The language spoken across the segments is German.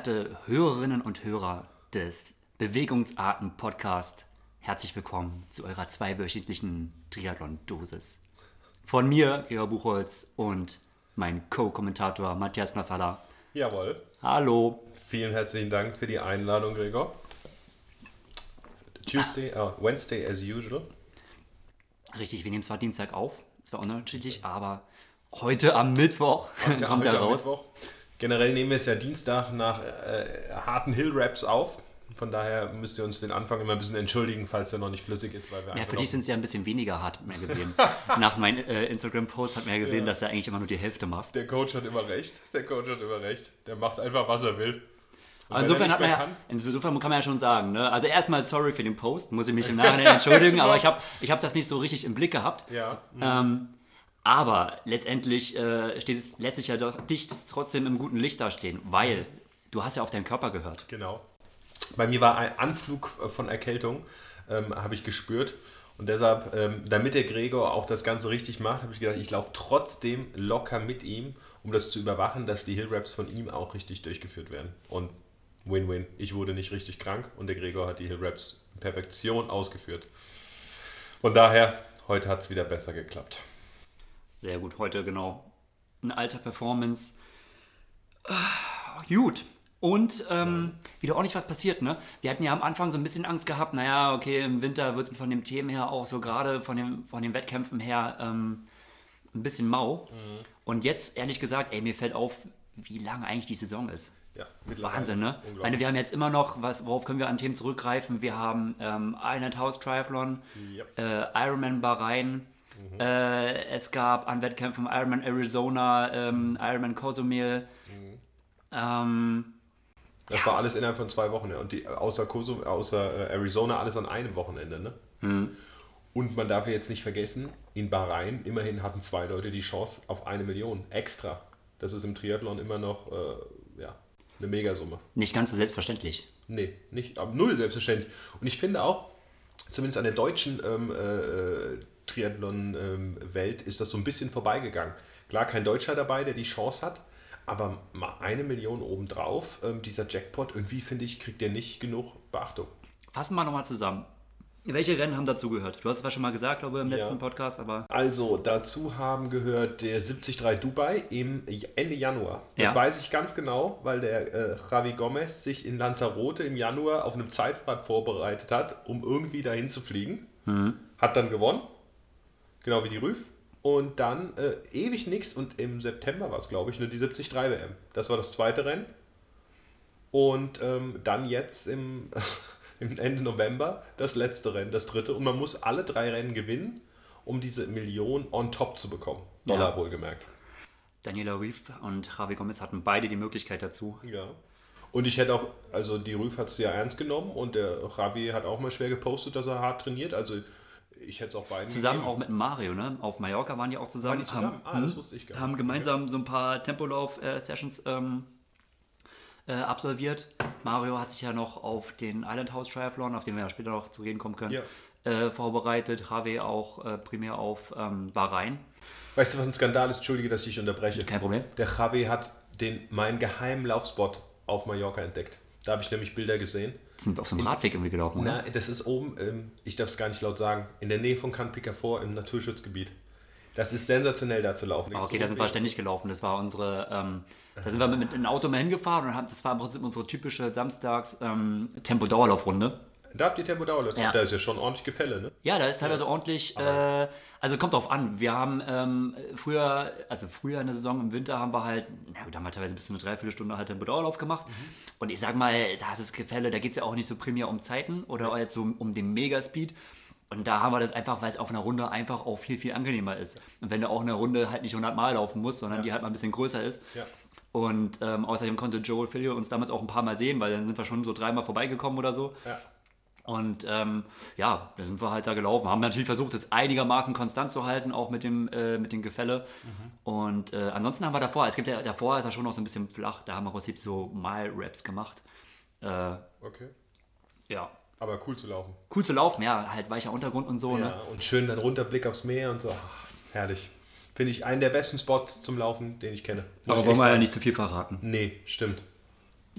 Werte Hörerinnen und Hörer des Bewegungsarten-Podcast, herzlich willkommen zu eurer zweiwöchentlichen Triathlon-Dosis. Von mir, Georg Buchholz, und mein Co-Kommentator Matthias Nassala. Jawohl. Hallo. Vielen herzlichen Dank für die Einladung, Gregor. Tuesday, uh, Wednesday as usual. Richtig, wir nehmen zwar Dienstag auf, es war unterschiedlich, aber heute am Mittwoch Heute- kommt heute er raus. Mittwoch. Generell nehmen wir es ja Dienstag nach äh, harten Hill-Raps auf. Von daher müsst ihr uns den Anfang immer ein bisschen entschuldigen, falls er noch nicht flüssig ist, weil wir Ja, für dich sind es ja ein bisschen weniger hart, hat man ja gesehen. Nach meinem äh, Instagram-Post hat man ja gesehen, Ja. dass du eigentlich immer nur die Hälfte machst. Der Coach hat immer recht. Der Coach hat immer recht. Der macht einfach, was er will. Wenn Insofern, er hat man ja, insofern kann man ja schon sagen, ne? also erstmal sorry für den Post, muss ich mich im Nachhinein entschuldigen, aber ich habe ich hab das nicht so richtig im Blick gehabt. Ja. Ähm, aber letztendlich äh, steht es, lässt sich ja doch dich trotzdem im guten Licht dastehen, weil du hast ja auf deinen Körper gehört. Genau. Bei mir war ein Anflug von Erkältung, ähm, habe ich gespürt. Und deshalb, ähm, damit der Gregor auch das Ganze richtig macht, habe ich gedacht, ich laufe trotzdem locker mit ihm, um das zu überwachen, dass die Hill Raps von ihm auch richtig durchgeführt werden. Und Win-Win. Ich wurde nicht richtig krank und der Gregor hat die Hill Raps in Perfektion ausgeführt. Von daher, heute hat es wieder besser geklappt. Sehr gut, heute genau. Ein alter Performance. Ah, Gut. Und ähm, wieder ordentlich was passiert, ne? Wir hatten ja am Anfang so ein bisschen Angst gehabt, naja, okay, im Winter wird es von den Themen her auch so gerade von, dem, von den Wettkämpfen her ähm, ein bisschen mau. Und jetzt, ehrlich gesagt, ey, mir fällt auf, wie lang eigentlich die Saison ist. Ja. Wahnsinn, ne? Ich meine, wir haben jetzt immer noch, was, worauf können wir an Themen zurückgreifen? Wir haben ähm, Island House Triathlon, Yep. äh, Ironman Bahrain, äh, es gab an Wettkämpfen Ironman Arizona, ähm, Ironman Cozumel. Ähm, Das war alles innerhalb von zwei Wochen. Ja. Und die, außer, Kosovo, außer äh, Arizona alles an einem Wochenende. Ne? Und man darf ja jetzt nicht vergessen, in Bahrain immerhin hatten zwei Leute die Chance auf eine Million extra. Das ist im Triathlon immer noch äh, ja, eine Megasumme. nicht ganz so selbstverständlich. Nee, nicht, aber null selbstverständlich. Und ich finde auch, zumindest an der deutschen ähm, äh, Triathlon-Welt ist das so ein bisschen vorbeigegangen. Klar, kein Deutscher dabei, der die Chance hat, aber mal eine Million obendrauf, ähm, dieser Jackpot, irgendwie finde ich, kriegt der nicht genug Beachtung. Fassen wir nochmal zusammen. Welche Rennen haben dazu gehört? Du hast es zwar schon mal gesagt, glaube ich, im Ja. letzten Podcast, aber Also, dazu haben gehört der 73 Dubai im Ende Januar. Das Ja. weiß ich ganz genau, weil der äh, Javi Gomez sich in Lanzarote im Januar auf einem Zeitfahrt vorbereitet hat, um irgendwie dahin zu fliegen. Hat dann gewonnen, genau wie die Rüff. Und dann äh, ewig nichts und im September war es, glaube ich, nur die 73 WM. Das war das zweite Rennen. Und ähm, dann jetzt im, im Ende November das letzte Rennen, das dritte. Und man muss alle drei Rennen gewinnen, um diese Million on top zu bekommen. Dollar Ja. wohlgemerkt. Daniela Rief und Javi Gomez hatten beide die Möglichkeit dazu. Ja. Und ich hätte auch, also die Rüff hat es sehr ernst genommen und der Javi hat auch mal schwer gepostet, dass er hart trainiert. Also ich hätte es auch beiden Zusammen gegeben. auch mit Mario, ne? Auf Mallorca waren die auch zusammen. Waren die zusammen? Haben, Ah, das hm, wusste ich gar nicht. Haben gemeinsam so ein paar Tempolauf-Sessions ähm, äh, absolviert. Mario hat sich ja noch auf den Island House Triathlon, auf den wir ja später noch zu reden kommen können, Ja. äh, vorbereitet. Javi auch äh, primär auf ähm, Bahrain. Weißt du, was ein Skandal ist? Entschuldige, dass ich dich unterbreche. Kein Problem. Der Javi hat den, meinen geheimen Laufspot auf Mallorca entdeckt. Da habe ich nämlich Bilder gesehen. Sind auf so einem Radweg irgendwie gelaufen, oder? Das ist oben, ähm, ich darf es gar nicht laut sagen, in der Nähe von Can Picafort im Naturschutzgebiet. Das ist sensationell da zu laufen. Ah, Okay, da sind wir ständig gelaufen. Das war unsere, ähm, da sind wir mit, mit einem Auto mal hingefahren und haben, das war im Prinzip unsere typische Samstags ähm, Tempo-Dauerlaufrunde. Da habt ihr Dauerlauf. Ja. Da ist ja schon ordentlich Gefälle, ne? Ja, da ist teilweise ordentlich, äh, also kommt drauf an. Wir haben ähm, früher, also früher in der Saison im Winter haben wir halt, na gut, da haben wir teilweise bis zu eine Dreiviertelstunde halt Dauerlauf gemacht. Und ich sag mal, da ist es Gefälle, da geht es ja auch nicht so primär um Zeiten oder jetzt so um den Megaspeed. Und da haben wir das einfach, weil es auf einer Runde einfach auch viel, viel angenehmer ist. Und wenn du auch eine Runde halt nicht 100 Mal laufen musst, sondern die halt mal ein bisschen größer ist. Ja. Und ähm, außerdem konnte Joel Filio uns damals auch ein paar Mal sehen, weil dann sind wir schon so dreimal vorbeigekommen oder so. Ja. Und ähm, ja, da sind wir halt da gelaufen. Haben natürlich versucht, es einigermaßen konstant zu halten, auch mit dem, äh, mit dem Gefälle. Und äh, ansonsten haben wir davor, es gibt ja davor ist er schon noch so ein bisschen flach, da haben wir im Prinzip so Mile-Raps gemacht. Äh, Okay. ja. Aber cool zu laufen. Cool zu laufen, ja, halt weicher Untergrund und so. Ne? Ja, und schön dann Runterblick aufs Meer und so. Ach, herrlich. Finde ich einen der besten Spots zum Laufen, den ich kenne. Muss Aber ich wollen wir ja nicht zu viel verraten. Nee, stimmt.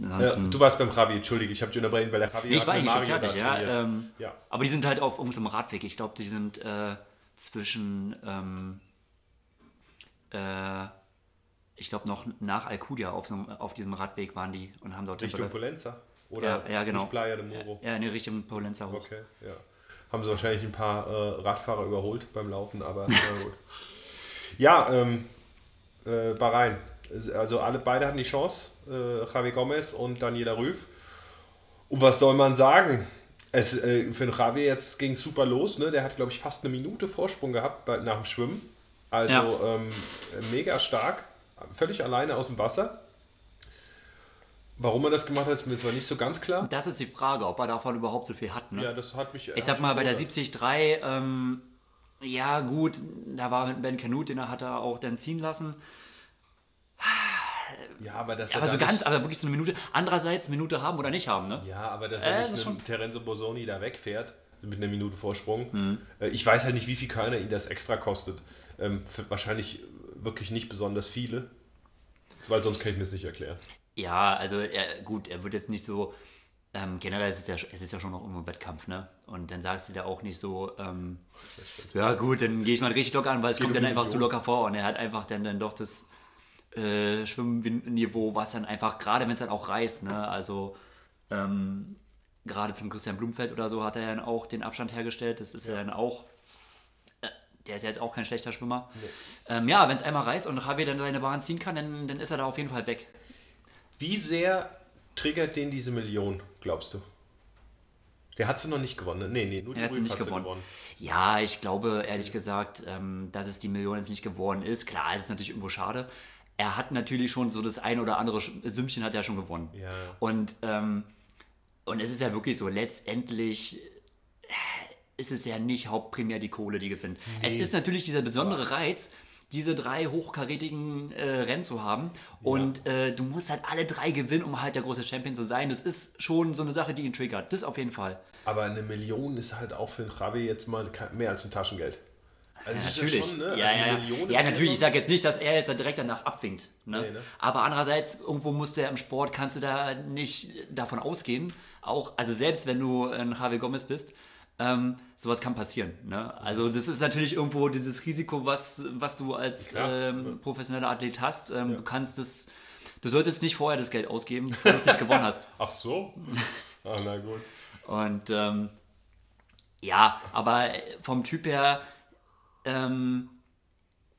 Äh, du warst beim Ravi, entschuldige, ich habe dich unterbrechen, weil der Ravi nee, ich war eigentlich schon fertig, ja, ähm, Ja. Aber die sind halt auf unserem Radweg. Ich glaube, die sind äh, zwischen, ähm, äh, ich glaube noch nach Alcudia auf, so, auf diesem Radweg waren die und haben dort Richtung Polenza? Oder Ja, ja, genau. Playa de Muro? ja, in die Richtung Polenza hoch. Okay, ja. Haben sie wahrscheinlich ein paar äh, Radfahrer überholt beim Laufen, aber. Ja, ähm, äh, Bahrain. Also alle beide hatten die Chance, äh, Javi Gomez und Daniela Rüff. Und was soll man sagen? Es, äh, für den Javi jetzt ging es super los. Ne? Der hat, glaube ich, fast eine Minute Vorsprung gehabt bei, nach dem Schwimmen. Also Ja. ähm, mega stark. Völlig alleine aus dem Wasser. Warum er das gemacht hat, ist mir zwar nicht so ganz klar. Das ist die Frage, ob er davon überhaupt so viel hat. Ne? Ja, das hat mich. Ich sag mal, bei der 73, ähm, ja gut, da war mit Ben Canute, den hat er auch dann ziehen lassen. Ja, aber das Aber so ganz, aber wirklich so eine Minute. Andererseits Minute haben oder nicht haben, ne? Ja, aber dass Äh, er das nicht einen schon- Terenzo Bosoni da wegfährt, mit einer Minute Vorsprung. Mhm. Äh, Ich weiß halt nicht, wie viel Körner ihn das extra kostet. Ähm, wahrscheinlich wirklich nicht besonders viele, weil sonst kann ich mir das nicht erklären. Ja, also er, gut, er wird jetzt nicht so. Ähm, generell ist es ja, es ist ja schon noch irgendwo ein Wettkampf, ne? Und dann sagst du da auch nicht so, ähm, ja gut, dann gehe ich mal richtig locker an, weil es kommt dann einfach zu locker vor und er hat einfach dann, dann doch das äh, Schwimmniveau, was dann einfach, gerade wenn es dann auch reißt, ne? Also ähm, gerade zum Christian Blumfeld oder so hat er dann auch den Abstand hergestellt. Das ist ja, dann auch, äh, der ist ja jetzt auch kein schlechter Schwimmer. Ähm, ja, wenn es einmal reißt und Javier dann seine Bahn ziehen kann, dann, dann ist er da auf jeden Fall weg. Wie sehr triggert den diese Million, glaubst du? Der hat sie noch nicht gewonnen. ne? Nee, nee, nur die hat sie nicht gewonnen. Ja, ich glaube, ehrlich gesagt, ähm, dass es die Million jetzt nicht geworden ist. Klar, es ist natürlich irgendwo schade. Er hat natürlich schon so das ein oder andere Sümmchen hat er schon gewonnen. Ja. Und, ähm, und es ist ja wirklich so, letztendlich äh, ist es ja nicht hauptprimär die Kohle, die gewinnt. Es ist natürlich dieser besondere Reiz, diese drei hochkarätigen äh, Rennen zu haben. Und äh, du musst halt alle drei gewinnen, um halt der große Champion zu sein. Das ist schon so eine Sache, die ihn triggert. Das auf jeden Fall. Aber eine Million ist halt auch für den Javi jetzt mal mehr als ein Taschengeld. Also ist Natürlich. schon, ne? Ja, Also ja, ja. Ja, natürlich. Ich sage jetzt nicht, dass er jetzt direkt danach abwinkt. Ne? Nee, ne? Aber andererseits, irgendwo musst du ja im Sport, kannst du da nicht davon ausgehen. Auch, also selbst wenn du ein Javi Gomez bist, ähm, sowas kann passieren. Ne? Also das ist natürlich irgendwo dieses Risiko, was, was du als ähm, professioneller Athlet hast. Ähm, Du kannst das, du solltest nicht vorher das Geld ausgeben, bevor du es nicht gewonnen hast. Ach so? Ah, na gut. Und ähm, ja, aber vom Typ her ähm,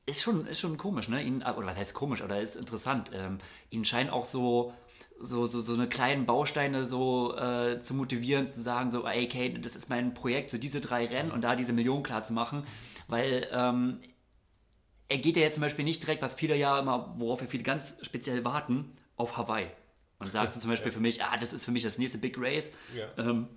ist, schon, ist schon komisch, ne? Ihn, oder was heißt komisch, oder ist interessant. Ähm, ihn scheinen auch so, so, so, so eine kleinen Bausteine so äh, zu motivieren, zu sagen, so, ey, okay, das ist mein Projekt, so diese drei Rennen und da diese Million klar zu machen, weil ähm, er geht ja jetzt zum Beispiel nicht direkt, was viele ja immer, worauf wir viele ganz speziell warten, auf Hawaii. Und sagt so zum Beispiel für mich, ah, das ist für mich das nächste Big Race. Ja. Ähm,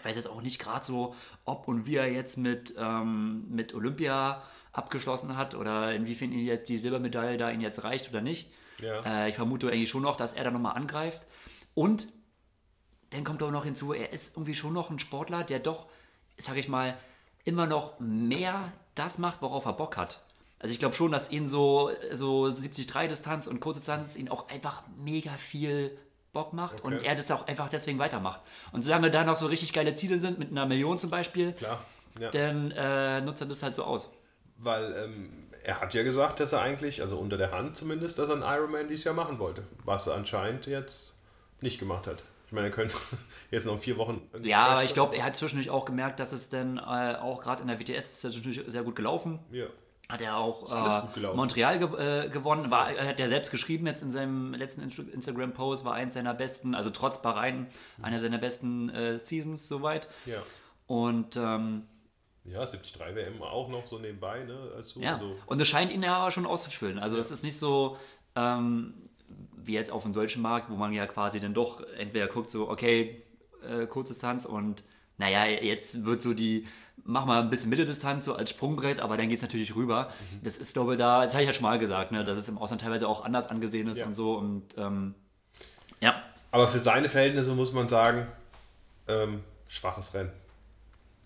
ich weiß jetzt auch nicht gerade so, ob und wie er jetzt mit, ähm, mit Olympia abgeschlossen hat oder inwiefern ihn jetzt die Silbermedaille da ihn jetzt reicht oder nicht. Ja. Äh, ich vermute eigentlich schon noch, dass er da nochmal angreift. Und dann kommt auch noch hinzu, er ist irgendwie schon noch ein Sportler, der doch, sage ich mal, immer noch mehr das macht, worauf er Bock hat. Also ich glaube schon, dass ihn so, so 70-3-Distanz und Kurzdistanz ihn auch einfach mega viel Bock macht und Okay. er das auch einfach deswegen weitermacht. Und solange da noch so richtig geile Ziele sind, mit einer Million zum Beispiel, Klar. Ja. dann äh, nutzt er das halt so aus. Weil ähm, er hat ja gesagt, dass er eigentlich, also unter der Hand zumindest, dass er einen Ironman dieses Jahr machen wollte. Was er anscheinend jetzt nicht gemacht hat. Ich meine, er könnte jetzt noch vier Wochen. Ja, aber ich glaube, er hat zwischendurch auch gemerkt, dass es dann äh, auch gerade in der WTS ist natürlich sehr gut gelaufen. Ja. Hat er auch äh. Montreal ge äh, gewonnen. War, hat er selbst geschrieben jetzt in seinem letzten Inst Instagram-Post, war eins seiner besten, also trotz Bahrain, einer seiner besten äh, Seasons soweit. Ja. Und ähm, Ja, 73 WM auch noch so nebenbei, ne? Also, ja, also, und es scheint ihn ja schon auszufüllen. Also es ist nicht so ähm, wie jetzt auf dem deutschen Markt, wo man ja quasi dann doch entweder guckt so, okay, äh, Kurzdistanz und naja, jetzt wird so die, mach mal ein bisschen Mitteldistanz so als Sprungbrett, aber dann geht es natürlich rüber. Mhm. Das ist, glaube ich, da, das habe ich ja schon mal gesagt, ne, dass es im Ausland teilweise auch anders angesehen ist Ja. und so und ähm, ja, aber für seine Verhältnisse muss man sagen, ähm, schwaches Rennen.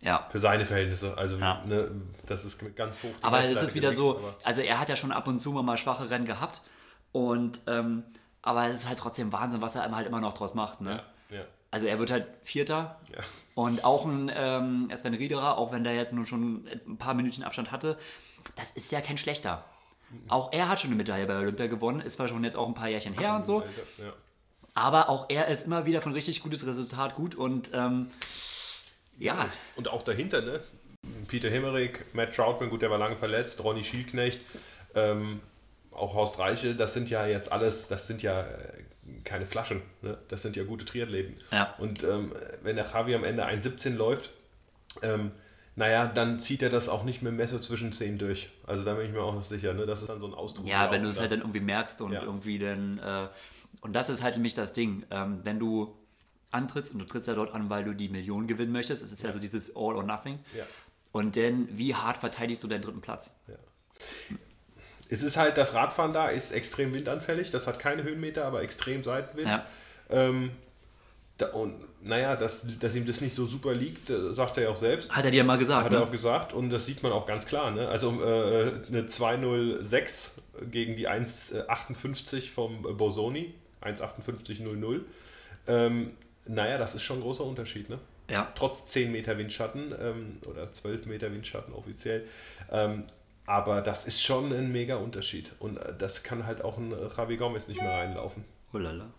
ja. Für seine Verhältnisse. Also, Ja. ne, das ist ganz hoch. Aber es ist wieder so, also er hat ja schon ab und zu mal schwache Rennen gehabt und ähm, aber es ist halt trotzdem Wahnsinn, was er halt immer noch draus macht. Ne? Ja, ja. Also er wird halt Vierter Ja. Und auch ein ähm, Sven Riederer, auch wenn der jetzt nur schon ein paar Minuten Abstand hatte, das ist ja kein schlechter. Auch er hat schon eine Medaille bei Olympia gewonnen, ist zwar schon jetzt auch ein paar Jährchen her und so, Ja. aber auch er ist immer wieder von richtig gutes Resultat gut und ähm, ja, Und auch dahinter, ne? Peter Himmerich, Matt Troutman, gut, der war lange verletzt, Ronny Schielknecht, ähm, auch Horst Reichel, das sind ja jetzt alles, das sind ja äh, keine Flaschen, ne? das sind ja gute Triathleten. Ja. Und ähm, wenn der Javi am Ende 1,17 läuft, ähm, naja, dann zieht er das auch nicht mit dem Messer zwischen 10 durch. Also da bin ich mir auch noch sicher, ne? das ist dann so ein Ausdruck. Ja, wenn du es halt dann irgendwie merkst und Ja. irgendwie dann. Äh, und das ist halt nämlich das Ding. Ähm, wenn du antrittst und du trittst ja dort an, weil du die Million gewinnen möchtest, es ist ja, so dieses All or Nothing. Ja. Und dann, wie hart verteidigst du deinen dritten Platz? Es ist halt, das Radfahren da ist extrem windanfällig, das hat keine Höhenmeter, aber extrem Seitenwind. Ja. Ähm, da, und naja, dass, dass ihm das nicht so super liegt, äh, sagt er ja auch selbst. Hat er dir mal gesagt, Hat er ne? auch gesagt und das sieht man auch ganz klar. Ne? Also äh, eine 206 gegen die 1,58 vom Bosoni, 1,58,00. Ähm, naja, das ist schon ein großer Unterschied. Ne? Ja. Trotz 10 Meter Windschatten ähm, oder 12 Meter Windschatten offiziell. Ähm, aber das ist schon ein mega Unterschied. Und äh, das kann halt auch ein äh, Javi Gomez nicht mehr reinlaufen. Oh lala.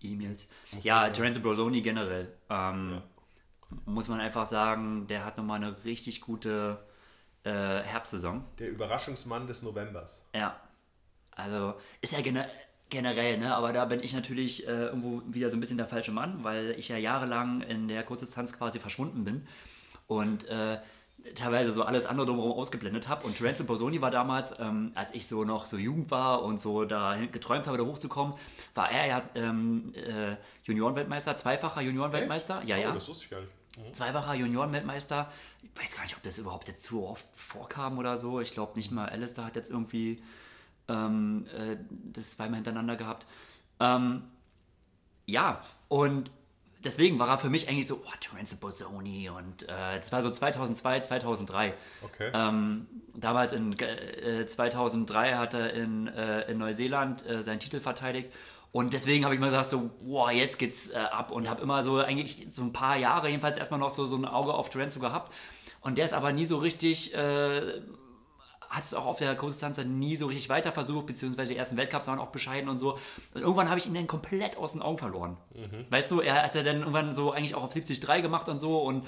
E-Mails. Ja, Terence Brosoni generell. Ähm, Muss man einfach sagen, der hat nochmal eine richtig gute äh, Herbstsaison. Der Überraschungsmann des Novembers. Ja. Also ist ja gene generell, ne? Aber da bin ich natürlich äh, irgendwo wieder so ein bisschen der falsche Mann, weil ich ja jahrelang in der Kurzdistanz quasi verschwunden bin und äh, teilweise so alles andere drumherum ausgeblendet habe. Und Terence Bosoni war damals, ähm, als ich so noch so Jugend war und so da geträumt habe, da hochzukommen, war er ja ähm, äh, Juniorenweltmeister, zweifacher Juniorenweltmeister. Ja, Oh, ja. das wusste ich gar nicht. Mhm. Zweifacher Juniorenweltmeister. Ich weiß gar nicht, ob das überhaupt jetzt zu oft vorkam oder so. Ich glaube nicht mal, Alistair hat jetzt irgendwie ähm, äh, das zweimal hintereinander gehabt. Ähm, ja, und deswegen war er für mich eigentlich so, oh, Terence Bozzoni und äh, das war so 2002, 2003. Okay. Ähm, damals in äh, 2003 hat er in, äh, in Neuseeland äh, seinen Titel verteidigt. Und deswegen habe ich mir gesagt, so, wow, jetzt geht's äh, ab. Und habe immer so eigentlich so ein paar Jahre jedenfalls erstmal noch so, so ein Auge auf Lorenzo gehabt. Und der ist aber nie so richtig, äh, hat es auch auf der Kurzdistanz dann nie so richtig weiter versucht, beziehungsweise die ersten Weltcups waren auch bescheiden und so. Und irgendwann habe ich ihn dann komplett aus den Augen verloren. Weißt du, er hat ja dann irgendwann so eigentlich auch auf 73 gemacht und so und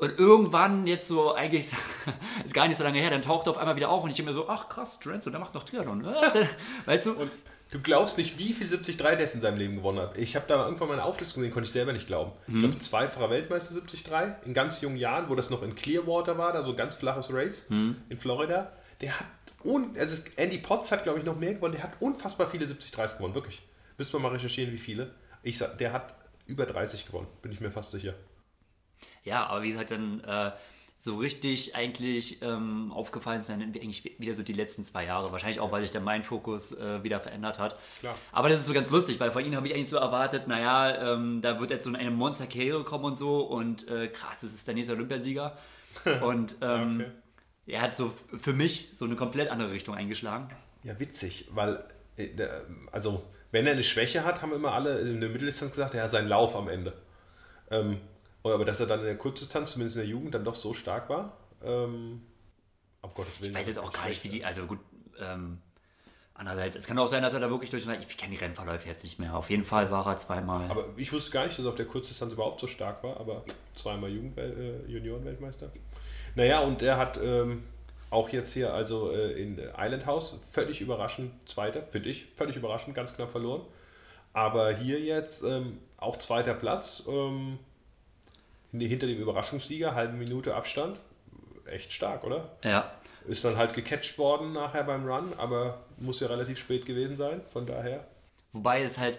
und irgendwann, jetzt so eigentlich, ist gar nicht so lange her, dann taucht er auf einmal wieder auf und ich denke mir so, ach krass, Trenzo, der macht noch Triathlon. Denn? Weißt du? Und du glaubst nicht, wie viel 73 der in seinem Leben gewonnen hat. Ich habe da irgendwann mal eine Auflistung gesehen, konnte ich selber nicht glauben. Ich glaube, zweifacher Weltmeister 73 in ganz jungen Jahren, wo das noch in Clearwater war, da so ein ganz flaches Race in Florida. Der hat, un also Andy Potts hat, glaube ich, noch mehr gewonnen. Der hat unfassbar viele 73 gewonnen, wirklich. Müssen wir mal recherchieren, wie viele. Ich sag, der hat über 30 gewonnen, bin ich mir fast sicher. Ja, aber wie gesagt, dann äh, so richtig eigentlich ähm, aufgefallen sind dann eigentlich wieder so die letzten zwei Jahre. Wahrscheinlich auch, weil sich dann mein Fokus äh, wieder verändert hat. Klar. Aber das ist so ganz lustig, weil von ihnen habe ich eigentlich so erwartet, naja, ähm, da wird jetzt so eine Monster-Karriere kommen und so und äh, krass, das ist der nächste Olympiasieger. Und ähm, Okay. Er hat so für mich so eine komplett andere Richtung eingeschlagen. Ja, witzig, weil, äh, also, wenn er eine Schwäche hat, haben immer alle in der Mitteldistanz gesagt, er hat seinen Lauf am Ende. Ähm, aber dass er dann in der Kurzdistanz, zumindest in der Jugend, dann doch so stark war, ähm, auf Gottes Willen. Ich weiß jetzt auch gar nicht, wie die, also gut, ähm, andererseits, es kann auch sein, dass er da wirklich durch, ich kenne die Rennverläufe jetzt nicht mehr. Auf jeden Fall war er zweimal. Aber ich wusste gar nicht, dass er auf der Kurzdistanz überhaupt so stark war, aber zweimal äh, Juniorenweltmeister. Naja, und er hat ähm, auch jetzt hier, also äh, in Island House, völlig überraschend Zweiter, für dich, völlig überraschend, ganz knapp verloren. Aber hier jetzt ähm, auch zweiter Platz, ähm, nee, hinter dem Überraschungssieger, halbe Minute Abstand. Echt stark, oder? ja. Ist dann halt gecatcht worden nachher beim Run, aber muss ja relativ spät gewesen sein, von daher. Wobei es halt,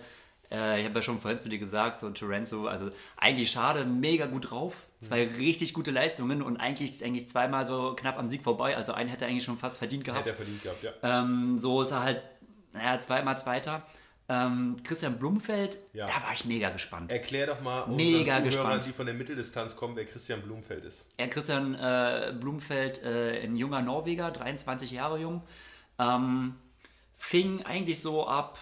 äh, ich habe ja schon vorhin zu dir gesagt, so Torenzo, also eigentlich schade, mega gut drauf. Zwei richtig gute Leistungen und eigentlich, eigentlich zweimal so knapp am Sieg vorbei. Also einen hätte er eigentlich schon fast verdient gehabt. Hätte er verdient gehabt, ja. Ähm, so ist er halt, naja, zweimal Zweiter. Ähm, Christian Blumfeld, Ja. da war ich mega gespannt. Erklär doch mal unseren Mega Zuhörern, gespannt. die von der Mitteldistanz kommen, wer Christian Blumfeld ist. Ja, Christian äh, Blumfeld, äh, ein junger Norweger, 23 Jahre jung. Ähm, fing eigentlich so ab,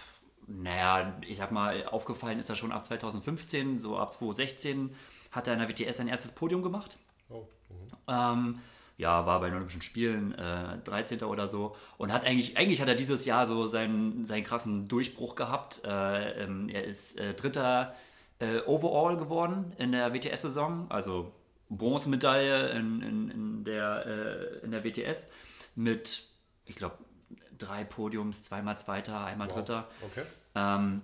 naja, ich sag mal, aufgefallen ist er schon ab 2015, so ab 2016 hat er in der WTS sein erstes Podium gemacht. Oh. Mhm. Ähm, ja, war bei den Olympischen Spielen äh, 13. oder so und hat eigentlich, eigentlich hat er dieses Jahr so seinen, seinen krassen Durchbruch gehabt. Äh, ähm, er ist äh, Dritter äh, overall geworden in der WTS-Saison, also Bronzemedaille in, in, in, der, äh, in der WTS mit, ich glaube, drei Podiums, zweimal Zweiter, einmal wow. Dritter. Okay. Ähm,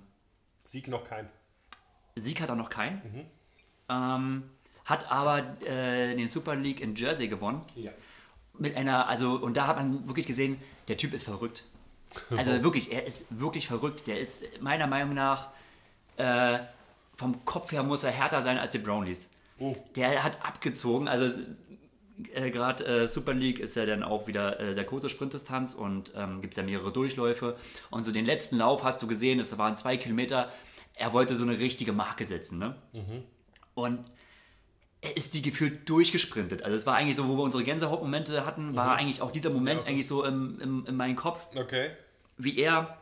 Sieg noch kein. Sieg hat er noch keinen. Mhm. Ähm, hat aber äh, den Super League in Jersey gewonnen. Ja. Mit einer, also, und da hat man wirklich gesehen, der Typ ist verrückt. Also wirklich, er ist wirklich verrückt. Der ist meiner Meinung nach äh, vom Kopf her muss er härter sein als die Brownies. Oh. Der hat abgezogen. Also äh, gerade äh, Super League ist ja dann auch wieder äh, sehr kurze Sprintdistanz und ähm, gibt es ja mehrere Durchläufe. Und so den letzten Lauf hast du gesehen, es waren zwei Kilometer. Er wollte so eine richtige Marke setzen. Ne? Mhm. Und er ist die gefühlt durchgesprintet. Also es war eigentlich so, wo wir unsere Gänsehautmomente hatten, war mhm. eigentlich auch dieser Moment okay. eigentlich so im, im, in meinem Kopf. Okay. Wie er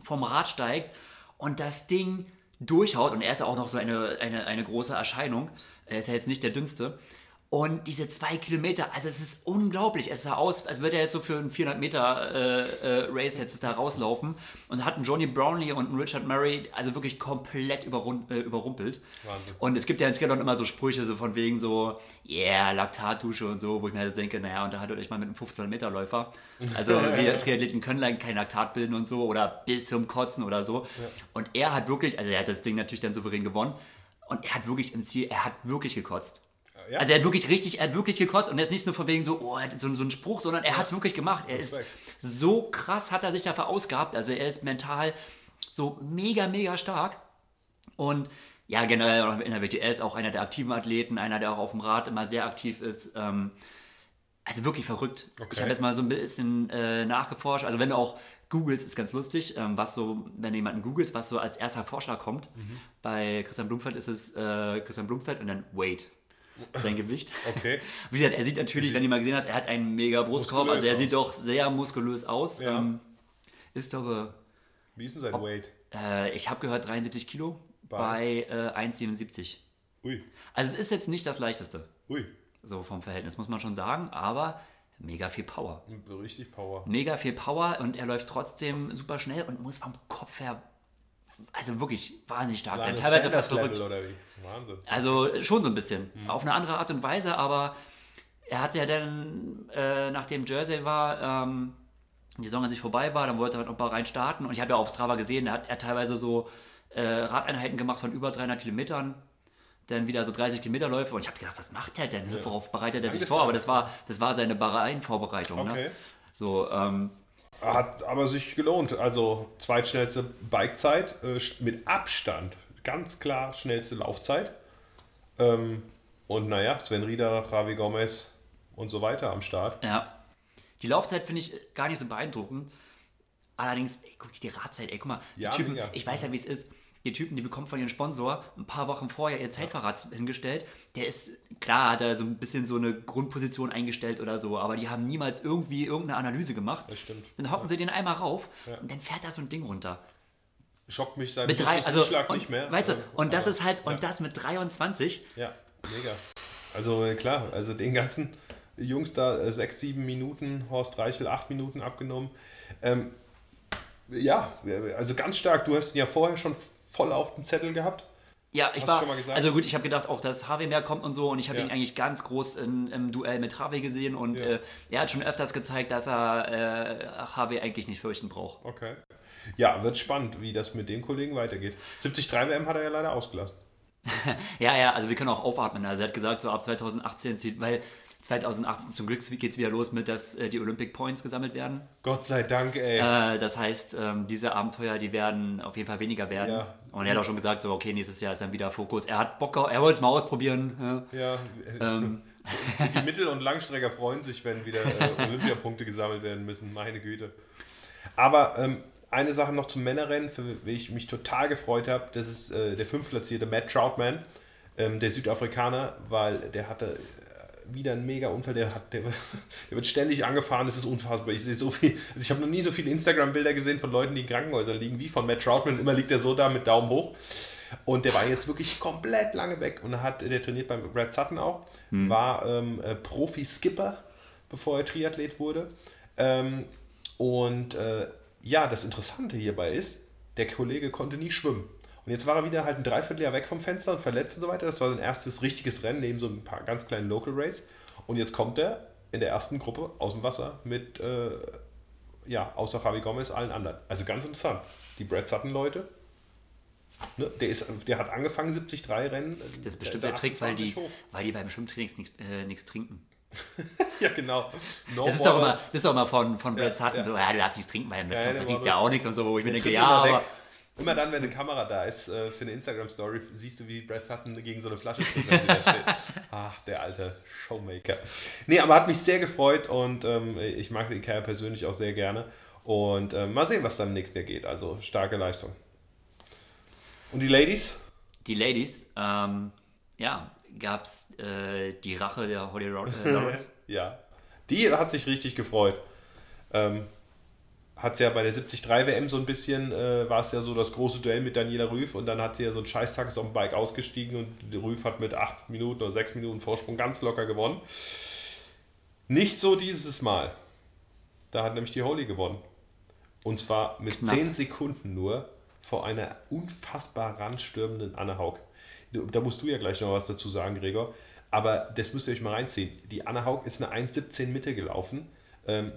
vom Rad steigt und das Ding durchhaut. Und er ist ja auch noch so eine, eine, eine große Erscheinung. Er ist ja jetzt nicht der dünnste. Und diese zwei Kilometer, also es ist unglaublich. Es sah aus, als würde er jetzt so für einen 400 Meter äh, äh, Race jetzt da rauslaufen und hat einen Johnny Brownlee und einen Richard Murray also wirklich komplett überrum, äh, überrumpelt. Wahnsinn. Und es gibt ja in Triathlon immer so Sprüche so von wegen so, yeah, Laktatdusche und so, wo ich mir also denke, naja, unterhaltet euch mal mit einem 1500 Meter Läufer. Also wir Triathleten können like kein Laktat bilden und so oder bis zum Kotzen oder so. Ja. Und er hat wirklich, also er hat das Ding natürlich dann souverän gewonnen und er hat wirklich im Ziel, er hat wirklich gekotzt. Ja. Also er hat wirklich richtig, er hat wirklich gekotzt und er ist nicht nur von wegen so, oh, so, so ein Spruch, sondern er ja. hat es wirklich gemacht. Er ist so krass, hat er sich da verausgabt. Also er ist mental so mega, mega stark. Und ja, generell in der WTS auch einer der aktiven Athleten, einer, der auch auf dem Rad immer sehr aktiv ist. Ähm, also wirklich verrückt. Okay. Ich habe jetzt mal so ein bisschen äh, nachgeforscht. Also wenn du auch googelst, ist ganz lustig, ähm, was so, wenn du jemanden googelst, was so als erster Vorschlag kommt. Mhm. Bei Christian Blumfeld ist es äh, Christian Blumfeld und dann Wait sein Gewicht. Okay. Wie gesagt, er sieht natürlich, wenn du mal gesehen hast, er hat einen mega Brustkorb, also er sieht doch sehr muskulös aus. Ja. Ähm, ist aber. Wie ist denn sein ob, Weight? Äh, ich habe gehört 73 Kilo bei, bei äh, 1,77. Ui. Also es ist jetzt nicht das leichteste. Ui. So vom Verhältnis, muss man schon sagen, aber mega viel Power. Richtig Power. Mega viel Power und er läuft trotzdem super schnell und muss vom Kopf her also wirklich wahnsinnig stark sein. Teilweise fast verrückt. Also schon so ein bisschen. Mhm. Auf eine andere Art und Weise, aber er hat ja dann, äh, nachdem Jersey war, ähm, die Saison an sich vorbei war, dann wollte er halt noch ein paar rein starten. Und ich habe ja auf Strava gesehen, da hat er teilweise so äh, Radeinheiten gemacht von über 300 Kilometern. Dann wieder so 30 Kilometer Läufe und ich habe gedacht, was macht der denn? Ja. Worauf bereitet er sich vor? Aber das war, das war seine Bahrain-Vorbereitung. Ne? Okay. Ne? So, ähm, hat aber sich gelohnt. Also zweitschnellste Bikezeit äh, mit Abstand. Ganz klar schnellste Laufzeit. Ähm, und naja, Sven Rieder, Javi Gomez und so weiter am Start. Ja. Die Laufzeit finde ich gar nicht so beeindruckend. Allerdings, ey, guck dir die Radzeit, ey, guck mal, die ja, Typen, mega. ich weiß ja, wie es ist die Typen, die bekommen von ihrem Sponsor ein paar Wochen vorher ihr Zeitverrat hingestellt. Der ist, klar, hat er so ein bisschen so eine Grundposition eingestellt oder so, aber die haben niemals irgendwie irgendeine Analyse gemacht. Das stimmt. Dann hocken ja. sie den einmal rauf ja. und dann fährt da so ein Ding runter. Schockt mich seit mit drei, also, und, nicht mehr. Weißt du, und das ist halt, und das mit 23. Ja, mega. Also äh, klar, also den ganzen Jungs da äh, sechs, sieben Minuten, Horst Reichel acht Minuten abgenommen. Ähm, ja, also ganz stark. Du hast ihn ja vorher schon voll auf dem Zettel gehabt? Ja, ich Hast war. Also gut, ich habe gedacht, auch dass Harvey mehr kommt und so, und ich habe ja. ihn eigentlich ganz groß in, im Duell mit Harvey gesehen und ja. äh, er hat schon öfters gezeigt, dass er äh, Harvey eigentlich nicht fürchten braucht. Okay. Ja, wird spannend, wie das mit dem Kollegen weitergeht. 73 WM hat er ja leider ausgelassen. ja, ja, also wir können auch aufatmen. Also er hat gesagt, so ab 2018 zieht, weil 2018 zum Glück geht es wieder los mit, dass äh, die Olympic Points gesammelt werden. Gott sei Dank, ey. Äh, das heißt, ähm, diese Abenteuer, die werden auf jeden Fall weniger werden. Ja. Und er hat auch schon gesagt, so, okay, nächstes Jahr ist dann wieder Fokus. Er hat Bock, er wollte es mal ausprobieren. Ja. ja. Ähm. Die Mittel- und Langstrecker freuen sich, wenn wieder äh, Olympiapunkte gesammelt werden müssen. Meine Güte. Aber ähm, eine Sache noch zum Männerrennen, für die ich mich total gefreut habe, das ist äh, der fünftplatzierte Matt Troutman, ähm, der Südafrikaner, weil der hatte wieder ein mega Unfall. Der, hat, der, der wird ständig angefahren, das ist unfassbar. Ich sehe so viel, also ich habe noch nie so viele Instagram-Bilder gesehen von Leuten, die in Krankenhäusern liegen, wie von Matt Troutman. Immer liegt er so da mit Daumen hoch. Und der war jetzt wirklich komplett lange weg und hat, der trainiert beim Brad Sutton auch, hm. war ähm, äh, Profi-Skipper, bevor er Triathlet wurde. Ähm, und äh, ja, das Interessante hierbei ist, der Kollege konnte nie schwimmen. Und jetzt war er wieder halt ein Dreivierteljahr weg vom Fenster und verletzt und so weiter. Das war sein erstes richtiges Rennen neben so ein paar ganz kleinen Local Race. Und jetzt kommt er in der ersten Gruppe aus dem Wasser mit, äh, ja, außer Javi Gomez, allen anderen. Also ganz interessant. Die Brad Sutton-Leute, ne, der, der hat angefangen 73 Rennen. Das ist bestimmt der, der Trick, weil die, weil die beim Schwimmtraining nichts äh, trinken. ja, genau. No das, ist doch immer, das ist doch immer von, von Brad Sutton ja. so, ja, du darfst nicht trinken, weil ja, ja, da riecht ja auch nichts und so, wo ich mir denke, ja, aber... Immer dann, wenn eine Kamera da ist äh, für eine Instagram-Story, siehst du, wie Brad Sutton gegen so eine Flasche steht. Ach, der alte Showmaker. Nee, aber hat mich sehr gefreut und ähm, ich mag den Kerl persönlich auch sehr gerne. Und äh, mal sehen, was dann im nächsten Jahr geht. Also starke Leistung. Und die Ladies? Die Ladies, ähm, ja, gab es äh, die Rache der Holly äh, Lawrence. ja, die hat sich richtig gefreut. Ähm, hat ja bei der 73 WM so ein bisschen, äh, war es ja so das große Duell mit Daniela Rüff und dann hat sie ja so ein Scheißtag auf dem Bike ausgestiegen und Rüff hat mit 8 Minuten oder 6 Minuten Vorsprung ganz locker gewonnen. Nicht so dieses Mal. Da hat nämlich die Holy gewonnen. Und zwar mit Knapp. 10 Sekunden nur vor einer unfassbar ranstürmenden Anne Haug. Da musst du ja gleich noch was dazu sagen, Gregor. Aber das müsst ihr euch mal reinziehen. Die Anne Haug ist eine 1,17 Mitte gelaufen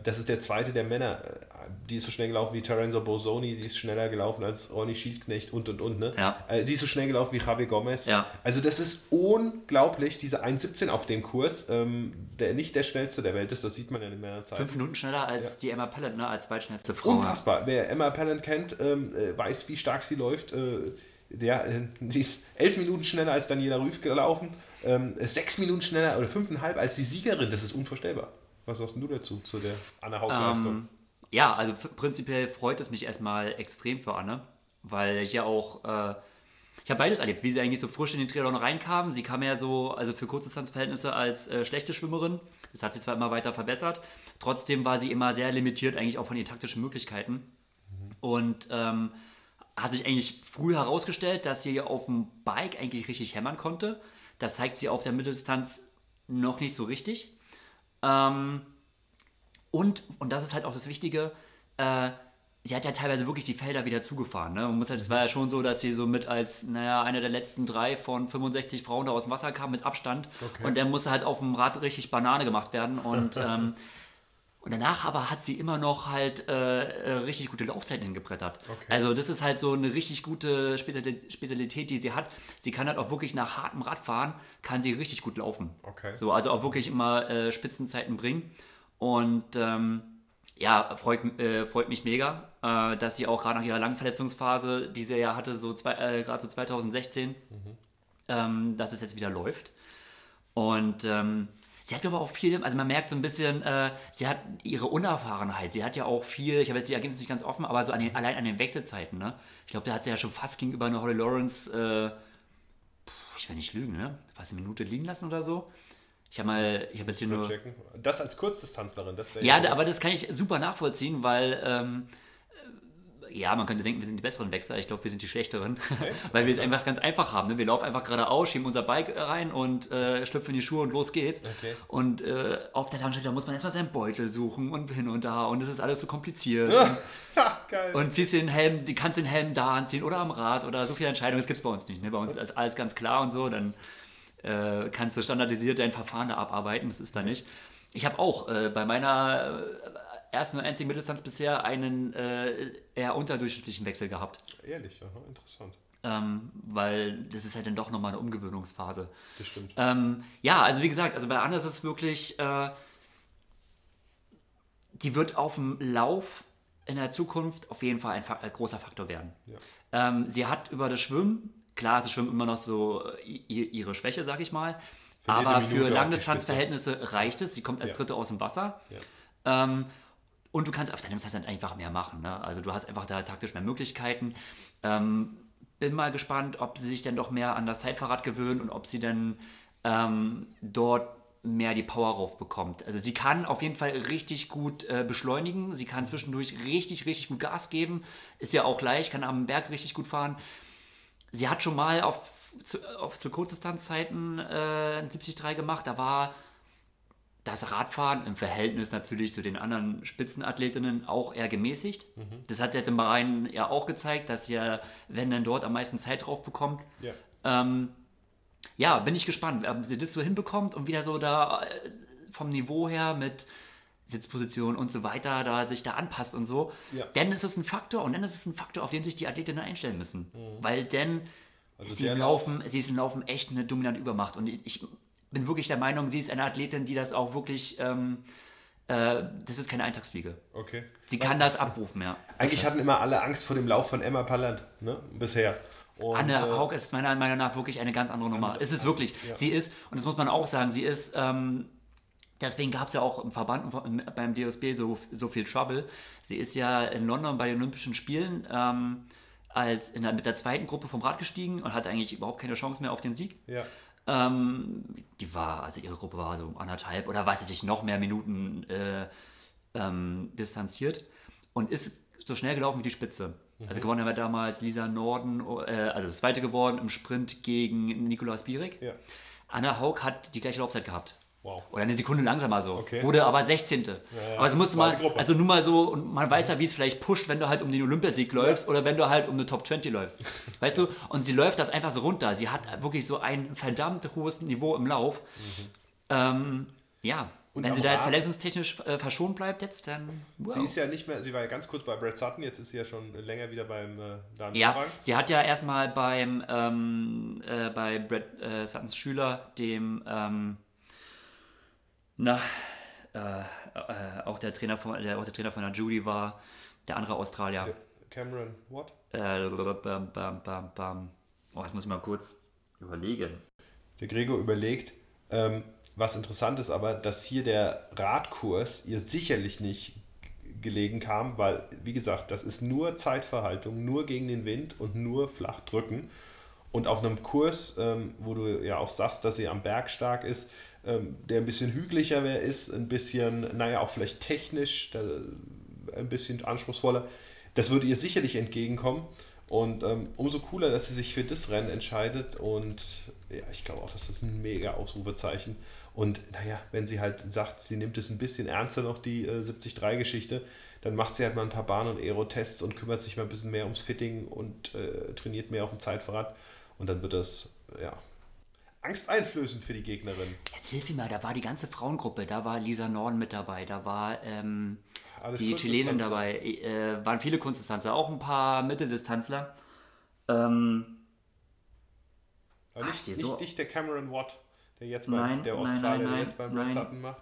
das ist der zweite der Männer. Äh, die ist so schnell gelaufen wie Terenzo Bosoni, die ist schneller gelaufen als Ronny Schildknecht und und und. Ne? Ja. Äh, die ist so schnell gelaufen wie Javi Gomez. Ja. Also das ist unglaublich, diese 1,17 auf dem Kurs, ähm, der nicht der schnellste der Welt ist, das sieht man ja in meiner Zeit. Fünf Minuten schneller als ja. die Emma Pallant, ne? als zweitschnellste Frau. Unfassbar. Wer Emma Pallant kennt, ähm, äh, weiß, wie stark sie läuft. Der, sie ist elf Minuten schneller als Daniela Rüff gelaufen, ähm, sechs Minuten schneller oder fünfeinhalb als die Siegerin. Das ist unvorstellbar. Was sagst du dazu, zu der Anne Hauptleistung? Ähm, ja, also prinzipiell freut es mich erstmal extrem für Anne, weil ich ja auch, äh, ich habe beides erlebt, wie sie eigentlich so frisch in den Triathlon reinkam. Sie kam ja so, also für Kurzdistanzverhältnisse als äh, schlechte Schwimmerin. Das hat sich zwar immer weiter verbessert, trotzdem war sie immer sehr limitiert eigentlich auch von ihren taktischen Möglichkeiten. Mhm. Und ähm, hat sich eigentlich früh herausgestellt, dass sie auf dem Bike eigentlich richtig hämmern konnte. Das zeigt sie auf der Mitteldistanz noch nicht so richtig. Ähm, und, und das ist halt auch das Wichtige, äh, sie hat ja teilweise wirklich die Felder wieder zugefahren. Ne? Man muss halt, es war ja schon so, dass sie so mit als, naja, eine der letzten drei von 65 Frauen da aus dem Wasser kam mit Abstand. Okay. Und der musste halt auf dem Rad richtig Banane gemacht werden. Und, ähm, und danach aber hat sie immer noch halt äh, äh, richtig gute Laufzeiten hingebrettert. Okay. Also das ist halt so eine richtig gute Spezialität, die sie hat. Sie kann halt auch wirklich nach hartem Radfahren, kann sie richtig gut laufen. Okay. So, also auch wirklich immer äh, Spitzenzeiten bringen. Und ähm, ja, freut, äh, freut mich mega, äh, dass sie auch gerade nach ihrer langen Verletzungsphase, die sie ja hatte, so äh, gerade so 2016, mhm. ähm, dass es jetzt wieder läuft. Und ähm, sie hat aber auch viel, also man merkt so ein bisschen, äh, sie hat ihre Unerfahrenheit. Sie hat ja auch viel, ich habe jetzt die Ergebnisse nicht ganz offen, aber so an den, allein an den Wechselzeiten, ne? Ich glaube, da hat sie ja schon fast gegenüber eine Holly Lawrence, äh, ich will nicht lügen, ne? Fast eine Minute liegen lassen oder so. Ich habe mal, ich habe jetzt hier nur. Checken. Das als Kurzdistanzlerin, das wäre. Ja, ja aber das kann ich super nachvollziehen, weil ähm, ja, man könnte denken, wir sind die besseren Wechsler. Ich glaube, wir sind die schlechteren, okay. weil wir es einfach ganz einfach haben. Ne? Wir laufen einfach geradeaus, schieben unser Bike rein und äh, schlüpfen in die Schuhe und los geht's. Okay. Und äh, auf der Tankstelle, da muss man erstmal seinen Beutel suchen und hin und da und es ist alles so kompliziert. Geil. Und ziehst den Helm, die kannst den Helm da anziehen oder am Rad oder so viele Entscheidungen. Das gibt es bei uns nicht. Ne? Bei uns ist alles ganz klar und so. Dann äh, kannst du standardisiert dein Verfahren da abarbeiten. Das ist da nicht. Ich habe auch äh, bei meiner äh, ersten und einzigen Mitteldistanz bisher einen äh, eher unterdurchschnittlichen Wechsel gehabt. Ehrlich, aha, interessant. Ähm, weil das ist halt dann doch nochmal eine Umgewöhnungsphase. Das stimmt. Ähm, ja, also wie gesagt, also bei Anna ist es wirklich, äh, die wird auf dem Lauf in der Zukunft auf jeden Fall ein, ein großer Faktor werden. Ja. Ähm, sie hat über das Schwimmen Klar, ist das Schwimmen immer noch so äh, ihre Schwäche, sag ich mal. Für aber für Langdistanzverhältnisse reicht es. Sie kommt als ja. Dritte aus dem Wasser. Ja. Und du kannst auf deinem Zeit einfach mehr machen. Ne? Also du hast einfach da taktisch mehr Möglichkeiten. Ähm, bin mal gespannt, ob sie sich dann doch mehr an das Zeitfahrrad gewöhnen und ob sie dann ähm, dort mehr die Power raufbekommt. Also sie kann auf jeden Fall richtig gut äh, beschleunigen, sie kann zwischendurch richtig, richtig gut Gas geben, ist ja auch leicht, kann am Berg richtig gut fahren. Sie hat schon mal auf, zu, auf zu Kurzdistanzzeiten äh, 73 gemacht, da war das Radfahren im Verhältnis natürlich zu den anderen Spitzenathletinnen auch eher gemäßigt. Mhm. Das hat sie jetzt im Bahrain ja auch gezeigt, dass ja, wenn dann dort am meisten Zeit drauf bekommt. Ja, ähm, ja bin ich gespannt, ob sie das so hinbekommt und wieder so da äh, vom Niveau her mit Sitzposition und so weiter, da sich da anpasst und so. Ja. Denn ist es ein Faktor und dann ist es ein Faktor, auf den sich die Athletinnen einstellen müssen. Mhm. Weil denn also sie, laufen, sie ist im Laufen echt eine dominante Übermacht. Und ich, ich bin wirklich der Meinung, sie ist eine Athletin, die das auch wirklich. Ähm, äh, das ist keine Eintagsfliege. Okay. Sie kann das abrufen, ja. Eigentlich hatten immer alle Angst vor dem Lauf von Emma Pallant, ne? Bisher. Und, Anne äh, Haug ist meiner Meinung nach wirklich eine ganz andere Nummer. Es ist wirklich. Ja. Sie ist, und das muss man auch sagen, sie ist. Ähm, deswegen gab es ja auch im Verband beim DSB so, so viel Trouble. Sie ist ja in London bei den Olympischen Spielen ähm, als der, mit der zweiten Gruppe vom Rad gestiegen und hatte eigentlich überhaupt keine Chance mehr auf den Sieg. Ja. Ähm, die war, also ihre Gruppe war so anderthalb oder weiß ich noch mehr Minuten äh, ähm, distanziert und ist so schnell gelaufen wie die Spitze. Mhm. Also gewonnen haben wir damals Lisa Norden, äh, also das zweite geworden im Sprint gegen Nikolaus Bierig. Ja. Anna Haug hat die gleiche Laufzeit gehabt. Wow. Oder eine Sekunde langsamer so. Okay. Wurde aber 16. Ja, ja. Aber es musste mal, also nur mal so, und man weiß ja, wie es vielleicht pusht, wenn du halt um den Olympiasieg läufst ja. oder wenn du halt um eine Top 20 läufst. Weißt du? Und sie läuft das einfach so runter. Sie hat wirklich so ein verdammt hohes Niveau im Lauf. Mhm. Ähm, ja. Und wenn sie da jetzt verletzungstechnisch äh, verschont bleibt jetzt, dann. Wow. Sie ist ja nicht mehr, sie war ja ganz kurz bei Brad Sutton, jetzt ist sie ja schon länger wieder beim äh, Dan Ja, Vorrang. sie hat ja erstmal beim ähm, äh, bei Brad äh, Suttons Schüler, dem ähm, na, äh, äh, auch, der Trainer von, der, auch der Trainer von der Judy war der andere Australier. Cameron, what? Äh, bam, bam, bam, bam. Oh, jetzt muss ich mal kurz überlegen. Der Gregor überlegt, ähm, was interessant ist aber, dass hier der Radkurs ihr sicherlich nicht gelegen kam, weil, wie gesagt, das ist nur Zeitverhaltung, nur gegen den Wind und nur flach drücken. Und auf einem Kurs, ähm, wo du ja auch sagst, dass sie am Berg stark ist, ähm, der ein bisschen hügeliger wäre, ist, ein bisschen, naja, auch vielleicht technisch, ein bisschen anspruchsvoller. Das würde ihr sicherlich entgegenkommen. Und ähm, umso cooler, dass sie sich für das Rennen entscheidet. Und ja, ich glaube auch, das ist ein mega Ausrufezeichen. Und naja, wenn sie halt sagt, sie nimmt es ein bisschen ernster noch, die äh, 73-Geschichte, dann macht sie halt mal ein paar Bahn- und Aero-Tests und kümmert sich mal ein bisschen mehr ums Fitting und äh, trainiert mehr auf dem Zeitverrat. Und dann wird das, ja, angsteinflößend für die Gegnerin. Jetzt hilf mir mal, da war die ganze Frauengruppe, da war Lisa Norden mit dabei, da war ähm, die Chilenin dabei, äh, waren viele Kunstdistanzler, auch ein paar Mitteldistanzler. Ähm, Aber nicht, ach, nicht, so. nicht der Cameron Watt, der jetzt beim, nein, der Australier, nein, nein, der jetzt beim Sutton macht.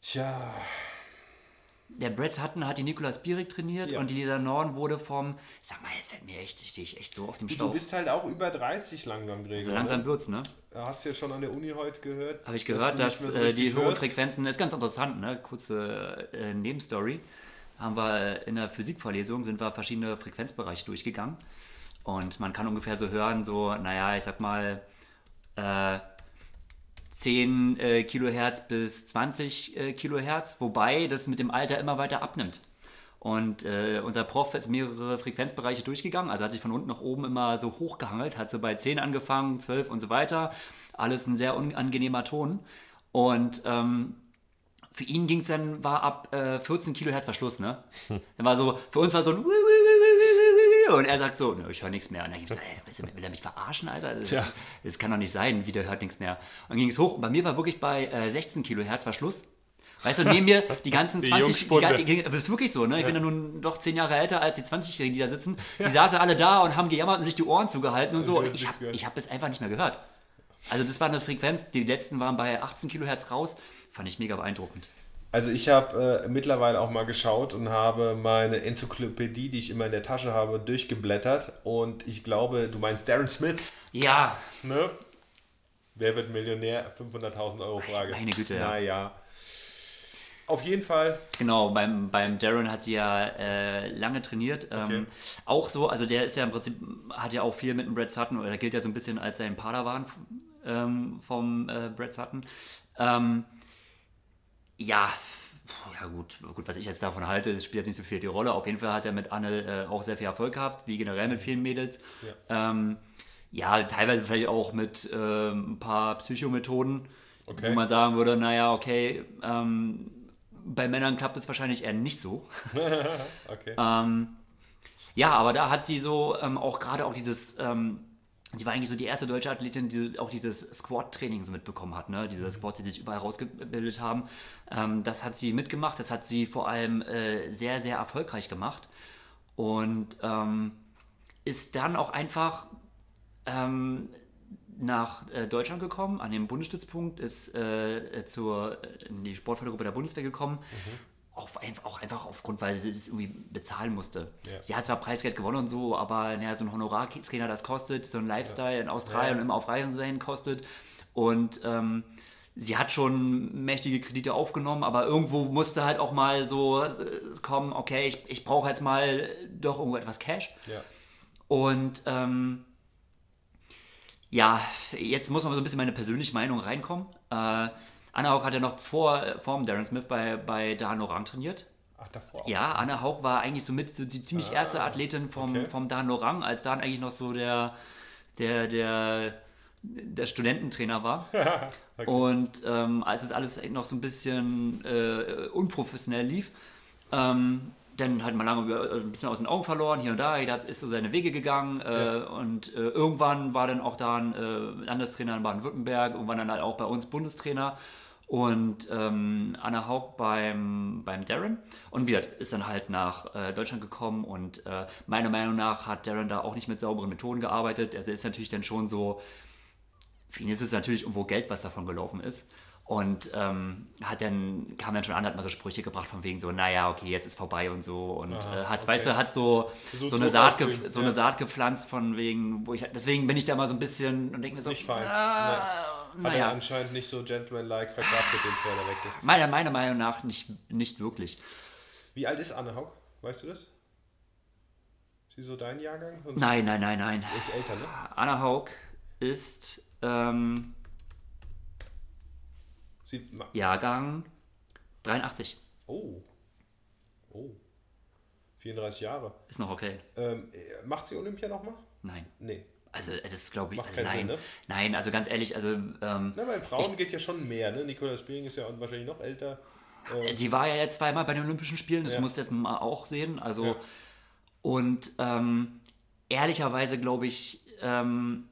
Tja, der Brett Sutton hat die Nicolas Bierig trainiert ja. und die Lisa Norden wurde vom, ich sag mal, jetzt fällt mir echt, stehe ich echt so auf dem Schlauch. Du bist halt auch über 30 langsam, Gregor. Also langsam wird's, ne? Hast du ja schon an der Uni heute gehört. Habe ich gehört, dass, dass so äh, die hohen Frequenzen, ist ganz interessant, ne? Kurze äh, Nebenstory. Haben wir in der Physikvorlesung, sind wir verschiedene Frequenzbereiche durchgegangen und man kann ungefähr so hören, so, naja, ich sag mal, äh, 10 äh, Kilohertz bis 20 äh, Kilohertz, wobei das mit dem Alter immer weiter abnimmt. Und äh, unser Prof ist mehrere Frequenzbereiche durchgegangen, also hat sich von unten nach oben immer so hochgehangelt, hat so bei 10 angefangen, 12 und so weiter. Alles ein sehr unangenehmer Ton. Und ähm, für ihn ging es dann, war ab äh, 14 Kilohertz Verschluss, ne? Dann war so, für uns war so ein und er sagt so, ich höre nichts mehr. Und dann ich so, will er mich verarschen, Alter? Das, ist, das kann doch nicht sein, wie der hört nichts mehr. Und dann ging es hoch und bei mir war wirklich bei äh, 16 Kilohertz war Schluss. Weißt du, neben mir die ganzen 20, die, die, das ist wirklich so, ne? Ich ja. bin ja nun doch 10 Jahre älter als die 20-Jährigen, die da sitzen. Die ja. saßen alle da und haben gejammert und sich die Ohren zugehalten und so. Und ich habe hab es einfach nicht mehr gehört. Also das war eine Frequenz, die letzten waren bei 18 Kilohertz raus. Fand ich mega beeindruckend. Also ich habe äh, mittlerweile auch mal geschaut und habe meine Enzyklopädie, die ich immer in der Tasche habe, durchgeblättert. Und ich glaube, du meinst Darren Smith. Ja. Ne? Wer wird Millionär? 500.000 Euro Frage. Meine Güte. Ja. Naja. Auf jeden Fall. Genau, beim, beim Darren hat sie ja äh, lange trainiert. Ähm, okay. Auch so, also der ist ja im Prinzip, hat ja auch viel mit dem Brad Sutton, oder gilt ja so ein bisschen als sein Padawan ähm, vom äh, Brad Sutton. Ähm, ja, ja gut, gut, was ich jetzt davon halte, das spielt jetzt nicht so viel die Rolle. Auf jeden Fall hat er mit Anne äh, auch sehr viel Erfolg gehabt, wie generell mit vielen Mädels. Ja, ähm, ja teilweise vielleicht auch mit ähm, ein paar Psychomethoden, okay. wo man sagen würde, naja, okay, ähm, bei Männern klappt es wahrscheinlich eher nicht so. okay. Ähm, ja, aber da hat sie so ähm, auch gerade auch dieses ähm, sie war eigentlich so die erste deutsche Athletin, die auch dieses Squat-Training so mitbekommen hat, ne? diese mhm. Squats, die sich überall rausgebildet haben. Ähm, das hat sie mitgemacht, das hat sie vor allem äh, sehr, sehr erfolgreich gemacht und ähm, ist dann auch einfach ähm, nach äh, Deutschland gekommen, an den Bundesstützpunkt, ist äh, zur, in die Sportfördergruppe der Bundeswehr gekommen mhm auch, auch einfach aufgrund, weil sie es irgendwie bezahlen musste. Ja. Sie hat zwar Preisgeld gewonnen und so, aber naja, so ein Honorartrainer das kostet, so ein Lifestyle ja. in Australien ja. und immer auf Reisen sein kostet. Und ähm, sie hat schon mächtige Kredite aufgenommen, aber irgendwo musste halt auch mal so äh, kommen, okay, ich, ich brauche jetzt mal doch irgendwo etwas Cash. Und ähm, ja, jetzt muss man so ein bisschen meine persönliche Meinung reinkommen. Äh, Anna Haug hat ja noch vor, vor dem Darren Smith bei, bei Dan Orang trainiert. Ach, davor? Auch. Ja, Anna Haug war eigentlich so mit so die ziemlich ah, erste Athletin vom, okay. vom Dan Orang, als Dan eigentlich noch so der, der, der, der Studententrainer war. okay. Und ähm, als es alles noch so ein bisschen äh, unprofessionell lief, ähm, dann hat man lange äh, ein bisschen aus den Augen verloren, hier und da, jeder ist so seine Wege gegangen äh, ja. und äh, irgendwann war dann auch da ein äh, Landestrainer in Baden-Württemberg, irgendwann dann halt auch bei uns Bundestrainer und ähm, Anna Haug beim, beim Darren. Und wie gesagt, ist dann halt nach äh, Deutschland gekommen und äh, meiner Meinung nach hat Darren da auch nicht mit sauberen Methoden gearbeitet. Also ist natürlich dann schon so, für ihn ist es natürlich irgendwo Geld, was davon gelaufen ist. Und ähm, hat dann, kam dann schon an, hat mal so Sprüche gebracht von wegen so, naja, okay, jetzt ist vorbei und so. Und Aha, äh, hat, okay. weißt du, hat so, so, so eine, Saat so ja. eine Saat gepflanzt von wegen, wo ich, deswegen bin ich da mal so ein bisschen und denke mir so, nicht fein. Ah. Hat naja. er anscheinend nicht so gentleman-like verkraftet, den Trainerwechsel. Meiner, meiner Meinung nach nicht, nicht wirklich. Wie alt ist Anne Haug? Weißt du das? Ist sie so dein Jahrgang? Und nein, nein, nein, nein. Ist älter, ne? Anne Haug ist ähm, Sie Jahrgang 83. Oh. Oh. 34 Jahre. Ist noch okay. Ähm, macht sie Olympia nochmal? Nein. Nee. Also das ist glaube ich, Macht also, nein, Sinn, ne? nein, also ganz ehrlich, also ähm, Na, bei Frauen ich, geht ja schon mehr, ne? Nicola Spiering ist ja wahrscheinlich noch älter. Ähm, sie war ja jetzt zweimal bei den Olympischen Spielen, das ja. musst du jetzt mal auch sehen. Also ja. und ähm, ehrlicherweise glaube ich, ähm,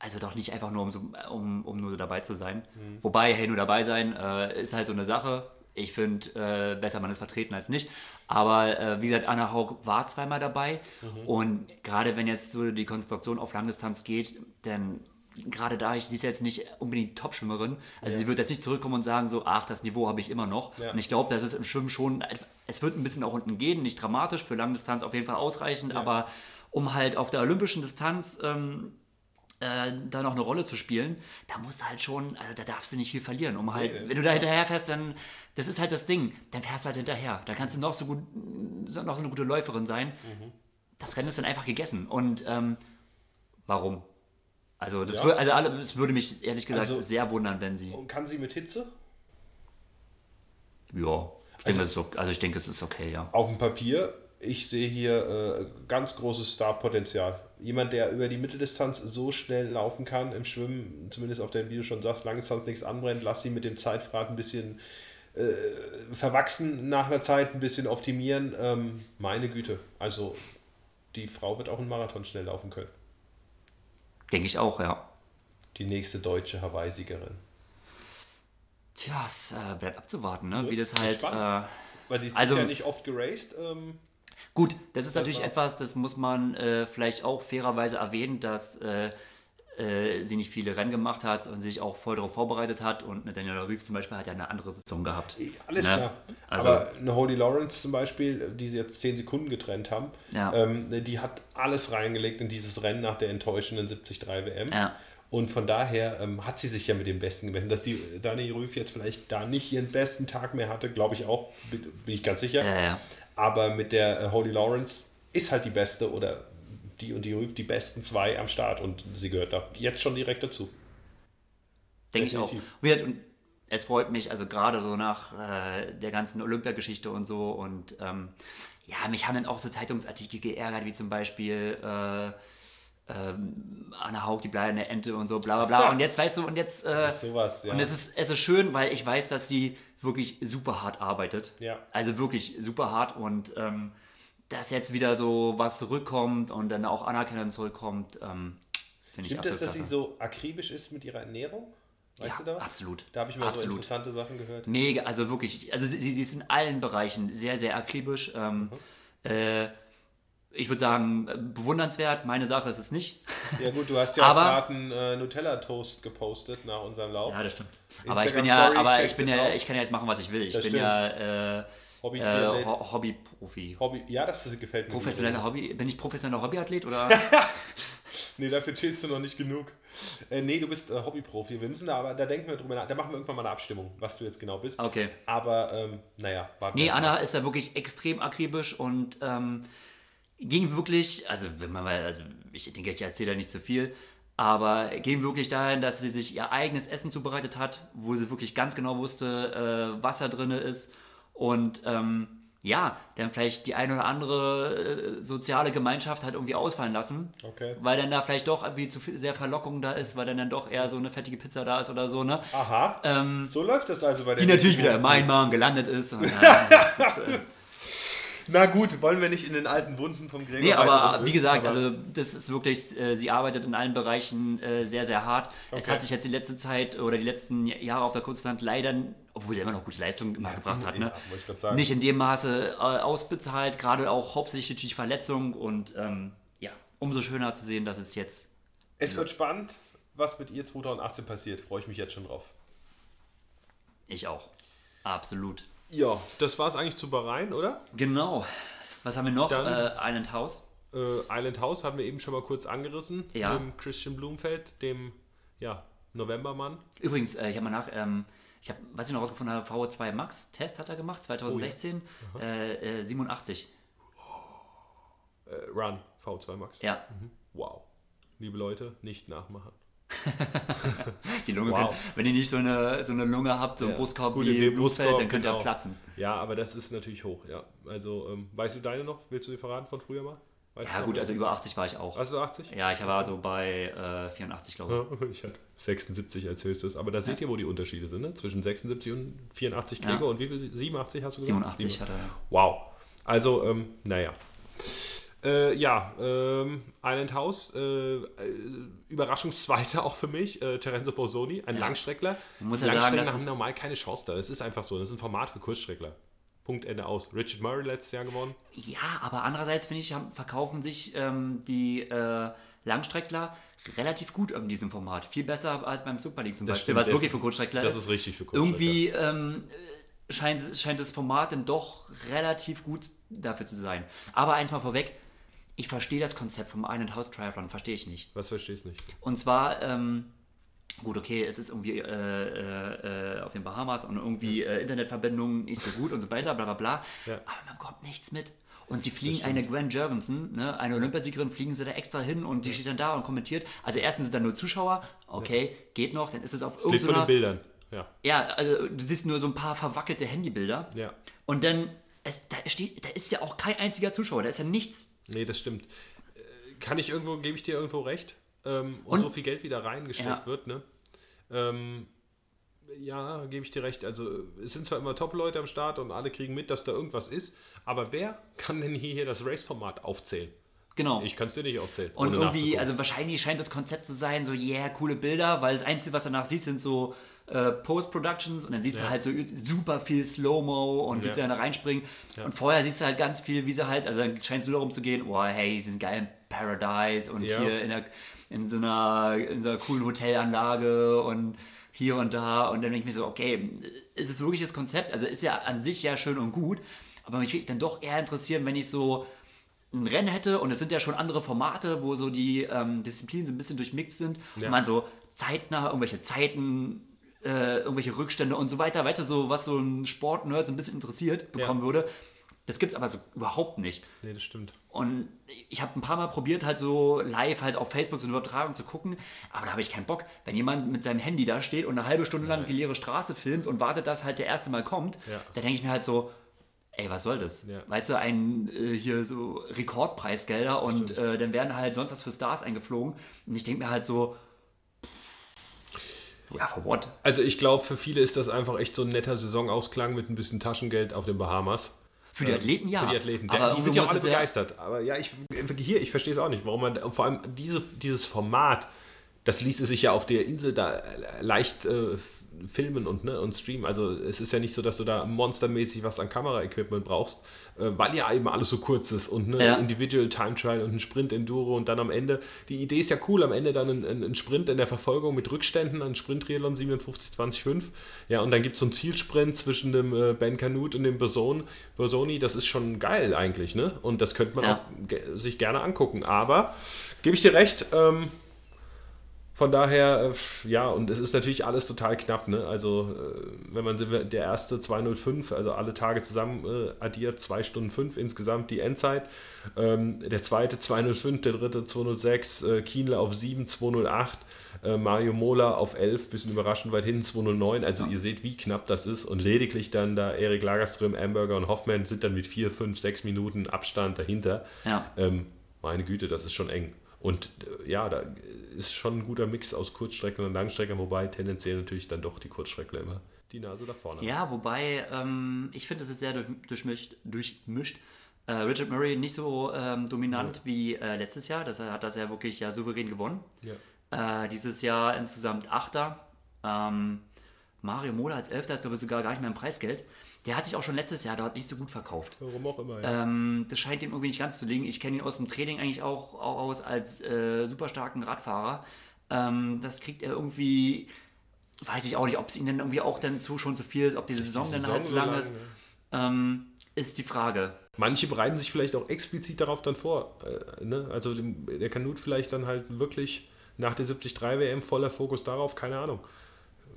also doch nicht einfach nur, um, um, um nur dabei zu sein. Mhm. Wobei, hey, nur dabei sein äh, ist halt so eine Sache. Ich finde, äh, besser man ist vertreten als nicht. Aber äh, wie gesagt, Anna Haug war zweimal dabei. Mhm. Und gerade wenn jetzt so die Konzentration auf Langdistanz geht, dann gerade da, ich, sie ist jetzt nicht unbedingt Top-Schwimmerin. Also ja. sie wird jetzt nicht zurückkommen und sagen so, ach, das Niveau habe ich immer noch. Ja. Und ich glaube, das ist im Schwimmen schon, es wird ein bisschen auch unten gehen, nicht dramatisch, für Langdistanz auf jeden Fall ausreichend, ja. aber um halt auf der olympischen Distanz ähm, äh, da noch eine Rolle zu spielen, da musst du halt schon, also da darfst du nicht viel verlieren. Um halt, nee, wenn du da hinterher fährst, dann, das ist halt das Ding, dann fährst du halt hinterher. Da kannst du noch so gut, noch so eine gute Läuferin sein. Mhm. Das Rennen ist dann einfach gegessen. Und ähm, warum? Also, das, ja. würde, also alle, das würde mich ehrlich gesagt also, sehr wundern, wenn sie. Und kann sie mit Hitze? Ja. Ich denke, also, okay. also ich denke, es ist okay, ja. Auf dem Papier ich sehe hier äh, ganz großes Startpotenzial. Jemand, der über die Mitteldistanz so schnell laufen kann im Schwimmen, zumindest auf dem, wie du schon sagst, Langdistanz nichts anbrennt, lass sie mit dem Zeitfahrt ein bisschen äh, verwachsen nach einer Zeit, ein bisschen optimieren. Ähm, meine Güte, also die Frau wird auch einen Marathon schnell laufen können. Denke ich auch, ja. Die nächste deutsche Hawaii-Siegerin. Tja, es äh, bleibt abzuwarten, ne? wie das halt. Äh, Weil sie ist also, ja nicht oft geraced. Ähm, Gut, das ist natürlich etwas, das muss man äh, vielleicht auch fairerweise erwähnen, dass äh, äh, sie nicht viele Rennen gemacht hat und sich auch voll darauf vorbereitet hat. Und eine Daniela Rief zum Beispiel hat ja eine andere Saison gehabt. Alles ne? klar. Also, Aber eine Holy Lawrence zum Beispiel, die sie jetzt 10 Sekunden getrennt haben, ja. ähm, die hat alles reingelegt in dieses Rennen nach der enttäuschenden 73 WM. Ja. Und von daher ähm, hat sie sich ja mit dem Besten gemessen. Dass die Dani Rüff jetzt vielleicht da nicht ihren besten Tag mehr hatte, glaube ich auch, bin ich ganz sicher. Ja, ja. Aber mit der äh, Holy Lawrence ist halt die beste oder die und die die besten zwei am Start und sie gehört da jetzt schon direkt dazu. Denke ich auch. Und es freut mich, also gerade so nach äh, der ganzen Olympiageschichte und so und ähm, ja, mich haben dann auch so Zeitungsartikel geärgert, wie zum Beispiel äh, ähm, Anna Haug, die bleibende Ente und so, bla bla bla. Und jetzt weißt du, und jetzt. Äh, sowas, ja. Und es ist, es ist schön, weil ich weiß, dass sie wirklich super hart arbeitet. Ja. Also wirklich super hart und ähm, dass jetzt wieder so was zurückkommt und dann auch Anerkennung zurückkommt, ähm, finde ich absolut es, dass klasse. sie so akribisch ist mit ihrer Ernährung? Weißt ja, du da Absolut. Da habe ich mal absolut. so interessante Sachen gehört. Mega, also wirklich, also sie, sie ist in allen Bereichen sehr, sehr akribisch. Ähm, mhm. äh, ich würde sagen, bewundernswert. Meine Sache ist es nicht. Ja gut, du hast ja aber, gerade einen äh, Nutella-Toast gepostet nach unserem Lauf. Ja, das stimmt. aber ich bin ja, aber ich bin ja, ich kann ja jetzt machen, was ich will. Ich das bin stimmt. ja äh, Hobby äh, Ho Hobbyprofi. Hobby, ja, das gefällt mir. Professioneller Hobby. Bin ich professioneller Hobbyathlet oder? nee, dafür chillst du noch nicht genug. Äh, nee, du bist äh, Hobbyprofi. Wir müssen da aber, da denken wir drüber nach. Da machen wir irgendwann mal eine Abstimmung, was du jetzt genau bist. Okay. Aber ähm, naja, warten Nee, Anna ist da wirklich extrem akribisch und ähm, ging wirklich, also wenn man mal, also ich denke, ich erzähle da nicht zu viel, aber ging wirklich dahin, dass sie sich ihr eigenes Essen zubereitet hat, wo sie wirklich ganz genau wusste, äh, was da drin ist und ähm, ja, dann vielleicht die eine oder andere äh, soziale Gemeinschaft halt irgendwie ausfallen lassen. Okay. Weil dann da vielleicht doch irgendwie zu viel, sehr Verlockung da ist, weil dann, dann doch eher so eine fettige Pizza da ist oder so, ne? Aha. Ähm, so läuft das also bei der Die natürlich wieder in meinem Magen gelandet ist. Und, ja, ist äh, Na gut, wollen wir nicht in den alten Wunden vom Gregor Nee, aber wie gesagt, also das ist wirklich, äh, sie arbeitet in allen Bereichen äh, sehr, sehr hart. Okay. Es hat sich jetzt die letzte Zeit oder die letzten Jahre auf der Kurzland leider, obwohl sie immer noch gute Leistungen immer ja, gebracht hat, ne? Ja, nicht in dem Maße äh, ausbezahlt, gerade auch hauptsächlich durch Verletzung und ähm, ja, umso schöner zu sehen, dass es jetzt. Es wird spannend, was mit ihr 2018 passiert. Freue ich mich jetzt schon drauf. Ich auch. Absolut. Ja, das war es eigentlich zu Bahrain, oder? Genau. Was haben wir noch? Dann, äh, Island House. Äh, Island House haben wir eben schon mal kurz angerissen. Ja. Dem Christian Blumfeld, dem ja, Novembermann. Übrigens, äh, ich habe mal nach, ähm, ich habe, was ich noch rausgefunden habe, VO2 Max Test hat er gemacht, 2016, oh ja. äh, 87. Äh, Run, VO2 Max. Ja. Mhm. Wow. Liebe Leute, nicht nachmachen. die Lunge wow. kann, wenn ihr nicht so eine, so eine Lunge habt, so ein ja. Brustkorb Gut, wie Blutfeld, dann könnt genau. ihr platzen. Ja, aber das ist natürlich hoch, ja. Also, ähm, weißt du deine noch? Willst du die verraten von früher mal? Weißt ja, gut, also über 80 war ich auch. Hast du 80? Ja, ich war so bei äh, 84, glaube ich. ich hatte 76 als höchstes. Aber da ja. seht ihr, wo die Unterschiede sind, ne? Zwischen 76 und 84 Gregor. Ja. Und wie viel? 87 hast du gesagt? 87 hat er. Wow. Also, ähm, naja. Äh, ja, ähm, Island House, äh, äh, Überraschungszweiter auch für mich, äh, Terenzo Bosoni, ein ja. Langstreckler. muss ja Langstreckler sagen, haben normal keine Chance da. Es ist einfach so. Das ist ein Format für Kurzstreckler. Punkt Ende aus. Richard Murray letztes Jahr gewonnen. Ja, aber andererseits finde ich, haben, verkaufen sich ähm, die äh, Langstreckler relativ gut in diesem Format. Viel besser als beim Super League zum das Beispiel, was wirklich für Kurzstreckler ist. Das ist richtig für Kurzstreckler. Irgendwie ähm, scheint, scheint das Format dann doch relativ gut dafür zu sein. Aber eins mal vorweg, ich verstehe das Konzept vom Island House Triathlon, verstehe ich nicht. Was verstehst du nicht? Und zwar, ähm, gut, okay, es ist irgendwie äh, äh, äh auf den Bahamas und irgendwie äh, Internetverbindung nicht so gut und so weiter, bla bla bla. Ja. Aber man bekommt nichts mit. Und sie fliegen eine Grant Jervenson, ne, eine Olympiasiegerin, fliegen sie da extra hin und die steht dann da und kommentiert. Also erstens sind da nur Zuschauer, okay, ja. geht noch, dann ist es auf irgendeiner... Das von den Bildern, ja. Ja, also du siehst nur so ein paar verwackelte Handybilder. Ja. Und dann, es, da, steht, da ist ja auch kein einziger Zuschauer, da ist ja nichts. Nee, das stimmt. Äh, kann ich irgendwo, gebe ich dir irgendwo recht? Ähm, und, und, so viel Geld wieder reingesteckt ja. wird, ne? Ähm, ja, gebe ich dir recht. Also es sind zwar immer Top-Leute am Start und alle kriegen mit, dass da irgendwas ist, aber wer kann denn hier, hier das Race-Format aufzählen? Genau. Ich kann es dir nicht aufzählen. Und irgendwie, also wahrscheinlich scheint das Konzept zu sein, so, yeah, coole Bilder, weil das Einzige, was danach siehst, sind so äh, Post-Productions und dann siehst ja. du halt so super viel Slow-Mo und wie ja. sie dann da reinspringen. Ja. Und vorher siehst du halt ganz viel, wie sie halt, also dann scheint es nur darum zu gehen, oh hey, die sind geil im Paradise und hier in, der, in, so einer, in so einer coolen Hotelanlage und hier und da. Und dann denke ich mir so, okay, ist es wirklich das Konzept? Also ist ja an sich ja schön und gut, aber mich würde dann doch eher interessieren, wenn ich so ein Rennen hätte und es sind ja schon andere Formate, wo so die ähm, Disziplinen so ein bisschen durchmixed sind ja. und man so zeitnah irgendwelche Zeiten äh, irgendwelche Rückstände und so weiter, weißt du, so was so ein Sportnerd so ein bisschen interessiert bekommen ja. würde. Das gibt's aber so überhaupt nicht. Nee, das stimmt. Und ich habe ein paar Mal probiert, halt so live halt auf Facebook so eine Übertragung zu gucken, aber da habe ich keinen Bock. Wenn jemand mit seinem Handy da steht und eine halbe Stunde lang die leere Straße filmt und wartet, dass halt der erste Mal kommt, Ja. dann denke ich mir halt so, ey, was soll das? Ja. Weißt du, ein äh, hier so Rekordpreisgelder und äh, dann werden halt sonst was für Stars eingeflogen. Und ich denke mir halt so, ja, for what? Also ich glaube, für viele ist das einfach echt so ein netter Saisonausklang mit ein bisschen Taschengeld auf den Bahamas. Für die Athleten ja. Für die Athleten. Aber die sind ja auch alle begeistert. Aber ja, ich, hier, ich verstehe es auch nicht, warum man, vor allem diese, dieses Format, das ließe sich ja auf der Insel da äh, leicht äh, filmen und, ne, und streamen. Also es ist ja nicht so, dass du da monstermäßig was an Kameraequipment brauchst, äh, weil ja eben alles so kurz ist und ne, Ja. Individual Time Trial und ein Sprint Enduro und dann am Ende, die Idee ist ja cool, am Ende dann ein, ein, ein Sprint in der Verfolgung mit Rückständen, ein Sprint Triathlon 57-25. Ja, und dann gibt es so einen Zielsprint zwischen dem äh, Ben Canute und dem Boson, Bosoni, das ist schon geil eigentlich, ne? Und das könnte man Ja. auch sich gerne angucken. Aber gebe ich dir recht, ähm, von daher, äh, ja, und es ist natürlich alles total knapp, ne? Also, äh, wenn man der erste 205, also alle Tage zusammen äh, addiert, 2 Stunden 5 insgesamt die Endzeit. Ähm, der zweite 205, der dritte 206, äh, Kienle auf 7, 208, äh, Mario Mola auf 11, bisschen überraschend weit hinten 209. Also, ihr seht, wie knapp das ist. Und lediglich dann da Erik Lagerström, Amberger und Hoffmann sind dann mit 4, 5, 6 Minuten Abstand dahinter. Ja. Ähm, meine Güte, das ist schon eng. Und äh, ja, da ist schon ein guter Mix aus Kurzstrecken und Langstrecken, wobei tendenziell natürlich dann doch die Kurzstreckler immer die Nase da vorne. Ja, wobei ähm, ich finde, es ist sehr durch, durchmischt. durchmischt. Äh, Richard Murray nicht so ähm, dominant wie äh, letztes Jahr. Das hat das ja wirklich ja souverän gewonnen. Ja. Äh, dieses Jahr insgesamt Achter. Ähm, Mario Mola als Elfter ist, glaube ich, sogar gar nicht mehr im Preisgeld. Der hat sich auch schon letztes Jahr dort nicht so gut verkauft. Warum auch immer, ja. Ähm, das scheint ihm irgendwie nicht ganz zu liegen. Ich kenne ihn aus dem Training eigentlich auch, auch aus als äh, super starken Radfahrer. Ähm, das kriegt er irgendwie, weiß ich auch nicht, ob es ihm dann irgendwie auch dann zu schon zu viel ist, ob die Saison, dann Saison halt zu so lang lang, ist, ne? ähm, ist die Frage. Manche bereiten sich vielleicht auch explizit darauf dann vor. Äh, ne? Also dem, der Kanut vielleicht dann halt wirklich nach der 73 WM voller Fokus darauf, keine Ahnung.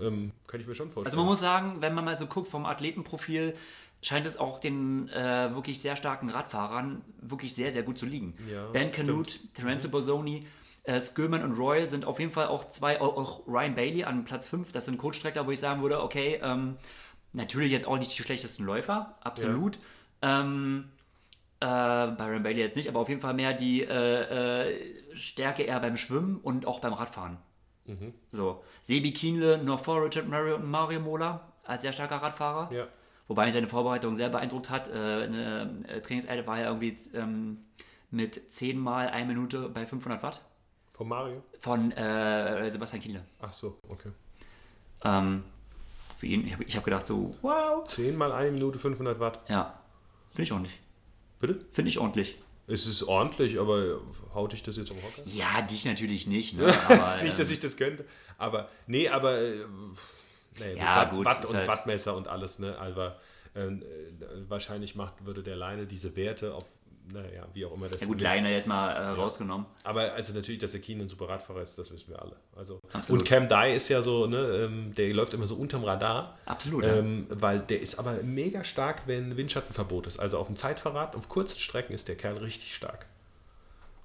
Ähm, kann ich mir schon vorstellen. Also man muss sagen, wenn man mal so guckt vom Athletenprofil, scheint es auch den äh, wirklich sehr starken Radfahrern wirklich sehr, sehr gut zu liegen. Ja, ben Canute, Terenzo Bozzoni, äh, Skillman und Royal sind auf jeden Fall auch zwei, auch, Ryan Bailey an Platz 5, das sind Coachstrecker, wo ich sagen würde, okay, ähm, natürlich jetzt auch nicht die schlechtesten Läufer, absolut. Ähm, äh, bei Ryan Bailey jetzt nicht, aber auf jeden Fall mehr die äh, äh, Stärke eher beim Schwimmen und auch beim Radfahren. So, Sebi Kienle nur vor Richard Murray und Mario Mola als sehr starker Radfahrer. Ja. Wobei mich seine Vorbereitung sehr beeindruckt hat. Äh, eine äh, Trainingseinheit war ja irgendwie ähm, mit 10 mal 1 Minute bei 500 Watt Von Mario? von äh, Sebastian Kienle. Ach so, okay. Ähm, für ihn, ich habe hab gedacht so, wow. 10 mal eine Minute 500 Watt. Ja, finde ich ordentlich. Bitte? Finde ich ordentlich. Es ist ordentlich, aber haut dich das jetzt um Hocker? Ja, dich natürlich nicht, ne? Aber, Nicht, dass ähm, ich das könnte. Aber, nee, aber, äh, Ja, gut, Watt ist und halt- Wattmesser und alles, ne, aber äh, wahrscheinlich macht, würde der Leine diese Werte auf, naja, wie auch immer das ja gut. Leiner jetzt mal äh, rausgenommen. Aber also natürlich, dass der Keen ein super Radfahrer ist, das wissen wir alle. Also, Absolut. und Cam Dye ist ja so, ne, ähm, der läuft immer so unterm Radar. Absolut, ja. Ähm, weil der ist aber mega stark, wenn Windschattenverbot ist. Also auf dem Zeitverrat, auf kurzen Strecken ist der Kerl richtig stark.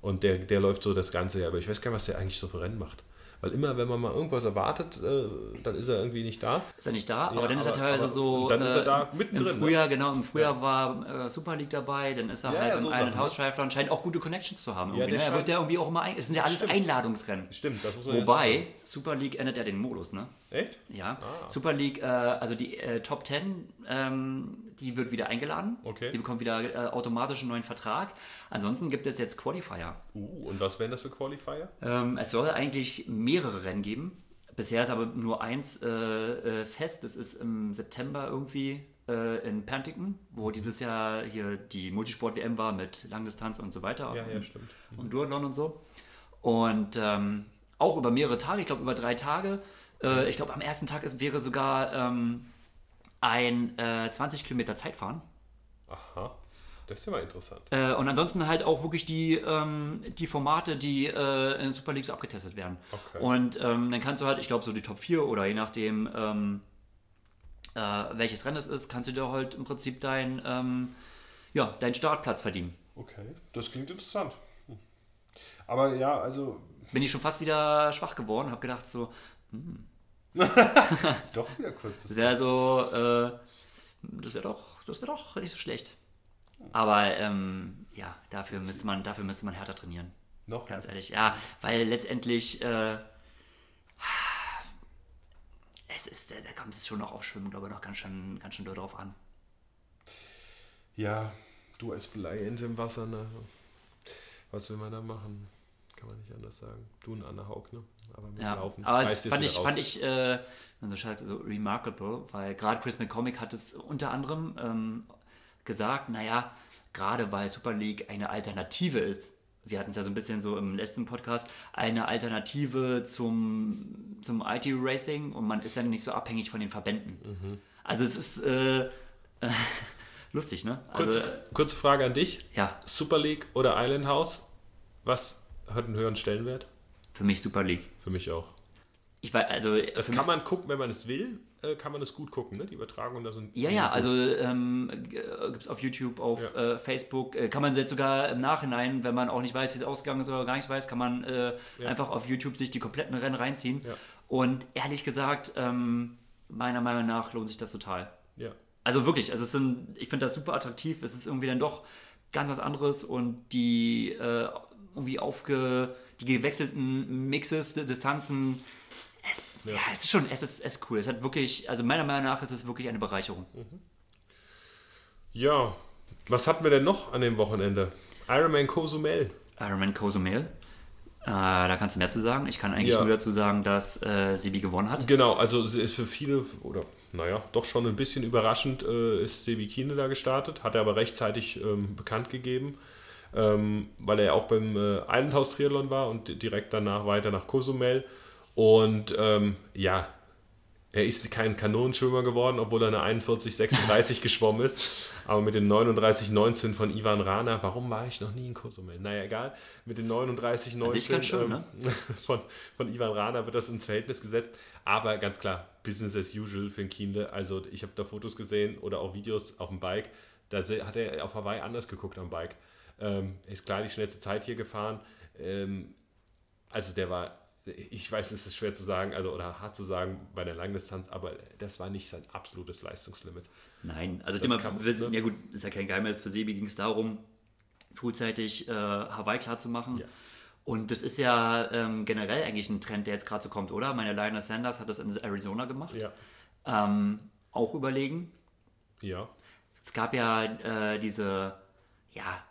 Und der, der läuft so das ganze. Aber ich weiß gar nicht, was der eigentlich so für Rennen macht. Weil immer, wenn man mal irgendwas erwartet, äh, dann ist er irgendwie nicht da. Ist er nicht da, Ja, aber dann ist er teilweise aber- so. dann ist er äh, da mittendrin, Im ne? Frühjahr, genau, im Frühjahr war äh, Super League dabei, dann ist er Ja, halt ja, im so Island Sachen, House Schleifler und scheint auch gute Connections zu haben. Ja, ne? Er wird ja irgendwie auch immer ein, es sind ja alles Stimmt. Einladungsrennen. Stimmt, das muss man Wobei, Super League ändert ja den Modus, ne? Echt? Ja. Super League, äh, also die äh, Top 10, ähm, die wird wieder eingeladen. Okay. Die bekommt wieder äh, automatisch einen neuen Vertrag. Ansonsten gibt es jetzt Qualifier. Uh, und was wären das für Qualifier? Ähm, es soll eigentlich mehrere Rennen geben. Bisher ist aber nur eins äh, äh, fest. Das ist im September irgendwie äh, in Penticton, wo dieses Jahr hier die Multisport-WM war mit Langdistanz und so weiter. Ja, ja, stimmt. Und Duathlon und so. Und ähm, auch über mehrere Tage, ich glaube über drei Tage. Äh, ich glaube, am ersten Tag ist, wäre sogar ähm, ein äh, 20 Kilometer Zeitfahren. Aha, das ist ja mal interessant. Äh, und ansonsten halt auch wirklich die, ähm, die Formate, die äh, in Super League so abgetestet werden. Okay. Und ähm, dann kannst du halt, ich glaube, so die Top 4 oder je nachdem, ähm, äh, welches Rennen es ist, kannst du dir halt im Prinzip dein, ähm, ja, deinen Startplatz verdienen. Okay, das klingt interessant. Hm. Aber ja, also. Bin ich schon fast wieder schwach geworden, habe gedacht so, Doch wieder kurz. das wäre so, äh, das wäre doch, das wäre doch nicht so schlecht. Aber ähm, ja, dafür müsste man, dafür müsste man härter trainieren. Noch? Ganz ehrlich, ja, weil letztendlich äh, es ist, da kommt es schon noch auf Schwimmen, glaube ich, noch ganz schön, ganz schön doll drauf an. Ja, du als Bleiente im Wasser, ne? Was will man da machen? Kann man nicht anders sagen. Du und Anna Haug, ne? Aber mit Ja, Laufen aber es dir's fand ich, raus. fand ich äh, so, remarkable, weil gerade Chris McCormick hat es unter anderem ähm, gesagt, naja, gerade weil Super League eine Alternative ist, wir hatten es ja so ein bisschen so im letzten Podcast, eine Alternative zum, zum IT-Racing und man ist ja nicht so abhängig von den Verbänden. Mhm. Also es ist äh, äh, lustig, ne? Also, Kurze, kurze Frage an dich. ja, Super League oder Island House? Was hat einen höheren Stellenwert? für mich Super League. Für mich auch. Ich weiß, also Das kann man gucken, wenn man es will, äh, kann man es gut gucken, ne? Die Übertragung da sind. Ja, ja, also ähm, gibt es auf YouTube, auf Ja. äh, Facebook, äh, kann man jetzt sogar im Nachhinein, wenn man auch nicht weiß, wie es ausgegangen ist oder gar nichts weiß, kann man äh, Ja. einfach auf YouTube sich die kompletten Rennen reinziehen. Ja. Und ehrlich gesagt, ähm, meiner Meinung nach lohnt sich das total. Ja. Also wirklich, also es sind, ich finde das super attraktiv, es ist irgendwie dann doch ganz was anderes und die äh, irgendwie aufge, die gewechselten Mixes, Distanzen, es, ja. es ist schon, es ist, es ist cool. Es hat wirklich, also meiner Meinung nach ist es wirklich eine Bereicherung. Ja. Was hatten wir denn noch an dem Wochenende? Ironman Cozumel. Ironman Cozumel. Äh, da kannst du mehr zu sagen. Ich kann eigentlich Ja. nur dazu sagen, dass äh, Sebi gewonnen hat. Genau, also ist für viele, oder naja, doch schon ein bisschen überraschend, äh, ist Sebi Kiene da gestartet, hat er aber rechtzeitig ähm, bekannt gegeben, ähm, weil er ja auch beim äh, Islandhaus Triathlon war und di- direkt danach weiter nach Cozumel. Und ähm, ja, er ist kein Kanonenschwimmer geworden, obwohl er eine 41,36 geschwommen ist. Aber mit den 39,19 von Ivan Rana, warum war ich noch nie in Cozumel? Naja, egal. Mit den 39,19 An sich ganz schön, ne? von, von Ivan Rana wird das ins Verhältnis gesetzt. Aber ganz klar, Business as usual für ein Kienle. Also ich habe da Fotos gesehen oder auch Videos auf dem Bike. Da hat er auf Hawaii anders geguckt am Bike. Ähm, ist klar die schnellste Zeit hier gefahren. Ähm, also der war, ich weiß, es ist schwer zu sagen, also oder hart zu sagen bei der Langdistanz, aber das war nicht sein absolutes Leistungslimit. Nein, also Das man, wir- ne? ja gut, ist ja kein Geheimnis. Für Sebi ging es darum, frühzeitig äh, Hawaii klar zu machen. Ja. Und das ist ja ähm, generell eigentlich ein Trend, der jetzt gerade so kommt, oder? Meine Lionel Sanders hat das in Arizona gemacht. Ja. Ähm, auch überlegen. Ja. Es gab ja äh, diese, ja,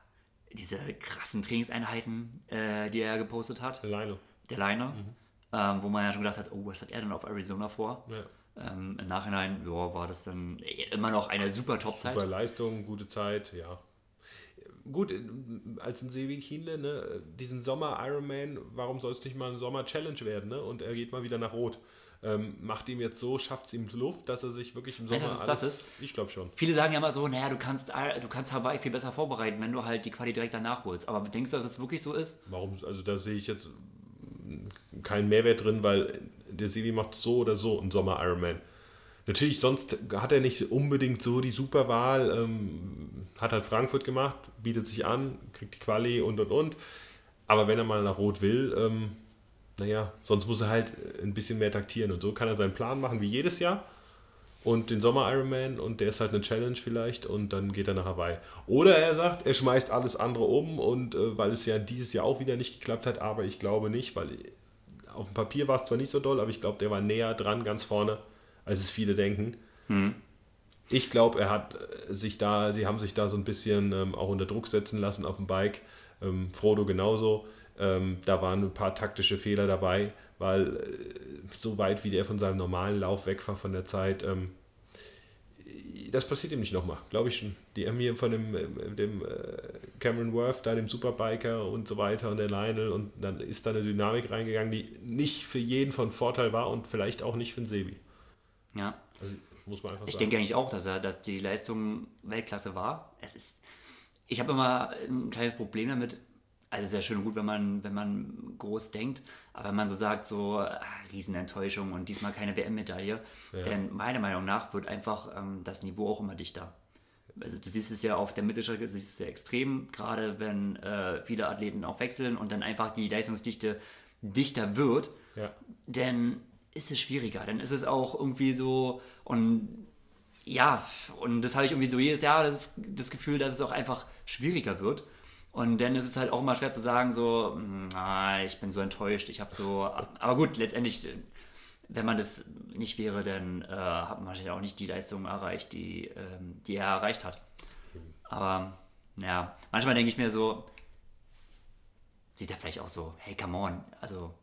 diese krassen Trainingseinheiten, äh, die er gepostet hat, Lionel. der Liner, Mhm. ähm, wo man ja schon gedacht hat, oh, was hat er denn auf Arizona vor? Ja. Ähm, Im Nachhinein ja, war das dann immer noch eine super Top-Zeit. Super Leistung, gute Zeit, ja. Gut, als ein Sebi Kienle, ne, diesen Sommer Ironman, warum soll es nicht mal ein Sommer Challenge werden, ne? Und er geht mal wieder nach Rot. Ähm, macht ihm jetzt so, schafft es ihm Luft, dass er sich wirklich im Sommer Weißt was das ist? Ich glaube schon. Viele sagen ja immer so, naja, du kannst, du kannst Hawaii viel besser vorbereiten, wenn du halt die Quali direkt danach holst. Aber denkst du, dass es wirklich so ist? Warum, also da sehe ich jetzt keinen Mehrwert drin, weil der Sebi macht so oder so einen Sommer Ironman. Natürlich, sonst hat er nicht unbedingt so die Superwahl, ähm, hat halt Frankfurt gemacht, bietet sich an, kriegt die Quali und und und. Aber wenn er mal nach Rot will, ähm, naja, sonst muss er halt ein bisschen mehr taktieren und so kann er seinen Plan machen wie jedes Jahr und den Sommer Ironman und der ist halt eine Challenge vielleicht und dann geht er nach Hawaii. Oder er sagt, er schmeißt alles andere um und äh, weil es ja dieses Jahr auch wieder nicht geklappt hat, aber ich glaube nicht, weil auf dem Papier war es zwar nicht so doll, aber ich glaube, der war näher dran, ganz vorne, als es viele denken. Ich glaube, er hat äh, sich da, sie haben sich da so ein bisschen ähm, auch unter Druck setzen lassen auf dem Bike. Ähm, Frodo genauso. Ähm, da waren ein paar taktische Fehler dabei, weil äh, so weit wie der von seinem normalen Lauf weg war von der Zeit, ähm, das passiert ihm nicht nochmal, glaube ich schon. Die haben hier von dem, äh, dem äh, Cameron Worth, da dem Superbiker und so weiter und der Lionel und dann ist da eine Dynamik reingegangen, die nicht für jeden von Vorteil war und vielleicht auch nicht für den Sebi. Ja. Also muss man einfach Ich sagen. denke eigentlich auch, dass, er, dass die Leistung Weltklasse war. Es ist, ich habe immer ein kleines Problem damit. Also ist ja schön und gut, wenn man, wenn man groß denkt, aber wenn man so sagt, so ah, Riesenenttäuschung und diesmal keine WM-Medaille, denn meiner Meinung nach wird einfach ähm, das Niveau auch immer dichter. also du siehst es ja auf der Mittelstrecke, siehst es ja extrem, gerade wenn äh, viele Athleten auch wechseln und dann einfach die Leistungsdichte dichter wird, Ja. dann ist es schwieriger. Dann ist es auch irgendwie so und ja, und das habe ich irgendwie so jedes Jahr das, das Gefühl, dass es auch einfach schwieriger wird. Und dann ist es halt auch immer schwer zu sagen, so, "Hm, ah, ich bin so enttäuscht, ich habe so. Aber gut, letztendlich, wenn man das nicht wäre, dann äh, hat man wahrscheinlich auch nicht die Leistung erreicht, die, ähm, die er erreicht hat. Aber ja, manchmal denke ich mir so, sieht er vielleicht auch so, hey, come on, also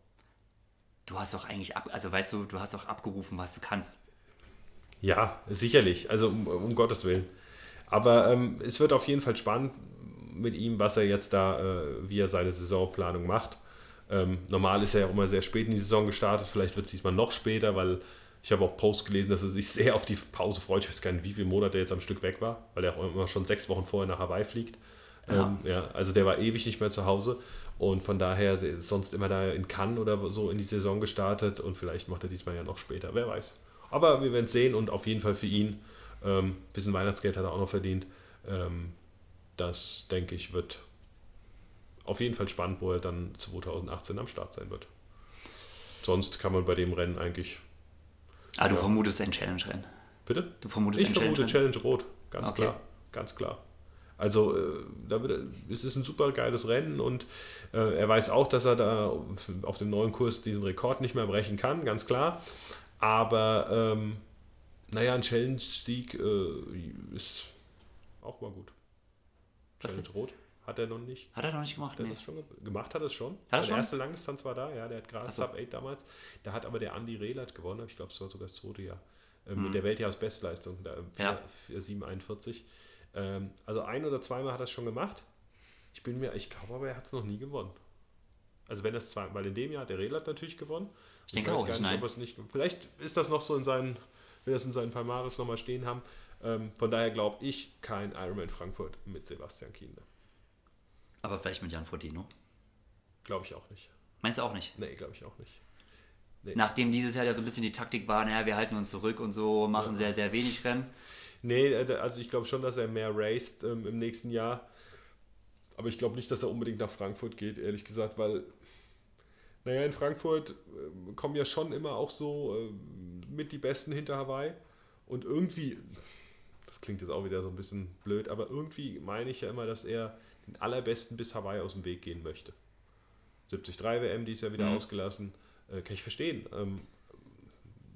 du hast doch eigentlich ab, also weißt du, du hast doch abgerufen, was du kannst. Ja, sicherlich. Also um, um Gottes Willen. Aber ähm, es wird auf jeden Fall spannend mit ihm, was er jetzt da, äh, wie er seine Saisonplanung macht. Ähm, normal ist er ja auch immer sehr spät in die Saison gestartet. Vielleicht wird es diesmal noch später, weil ich habe auch Posts gelesen, dass er sich sehr auf die Pause freut. Ich weiß gar nicht, wie viele Monate er jetzt am Stück weg war, weil er auch immer schon sechs Wochen vorher nach Hawaii fliegt. Ähm, ja, also der war ewig nicht mehr zu Hause und von daher ist sonst immer da in Cannes oder so in die Saison gestartet und vielleicht macht er diesmal ja noch später, wer weiß. Aber wir werden es sehen und auf jeden Fall für ihn, ähm, bisschen Weihnachtsgeld hat er auch noch verdient. Ähm, das denke ich wird auf jeden Fall spannend, wo er dann 2018 am Start sein wird. Sonst kann man bei dem Rennen eigentlich. Ah, du Ja. vermutest ein Challenge-Rennen. Bitte? Du vermutest Ich ein vermute Challenge-Rennen. Challenge Rot, ganz Okay. klar, ganz klar. Also äh, da wird, er- es ist ein super geiles Rennen und äh, er weiß auch, dass er da auf dem neuen Kurs diesen Rekord nicht mehr brechen kann, ganz klar. Aber ähm, naja, ein Challenge-Sieg äh, ist auch mal gut. Was Challenge Rot hat er noch nicht. Hat er noch nicht gemacht? Der Nee. das schon ge- gemacht hat es schon. er Der schon? erste Langdistanz war da, ja, der hat gerade so. Sub 8 damals. Da hat aber der Andy Rehlert gewonnen, ich glaube, es war sogar das zweite Jahr. Äh, Mhm. Mit der Weltjahresbestleistung, da Ja. 741. Ähm, also ein oder zweimal hat er es schon gemacht. Ich bin mir, ich glaube aber, er hat es noch nie gewonnen. Also wenn es zwei, weil in dem Jahr hat der Rehlert natürlich gewonnen. Ich denke weiß auch gar nicht, nein. er nicht. Vielleicht ist das noch so in seinen, will das in seinen Palmares nochmal stehen haben. Ähm, von daher glaube ich kein Ironman Frankfurt mit Sebastian Kienle. Aber vielleicht mit Jan Frodeno. Glaube ich auch nicht. Meinst du auch nicht? Nee, glaube ich auch nicht. Nachdem dieses Jahr ja so ein bisschen die Taktik war, naja, wir halten uns zurück und so, machen sehr, sehr wenig Rennen. Nee, äh, also ich glaube schon, dass er mehr raced ähm, im nächsten Jahr. Aber ich glaube nicht, dass er unbedingt nach Frankfurt geht, ehrlich gesagt, weil, naja, in Frankfurt äh, kommen ja schon immer auch so äh, mit die Besten hinter Hawaii. Und irgendwie, das klingt jetzt auch wieder so ein bisschen blöd, aber irgendwie meine ich ja immer, dass er den Allerbesten bis Hawaii aus dem Weg gehen möchte. 73 WM, die ist ja wieder Mhm. ausgelassen. Äh, kann ich verstehen. Ähm,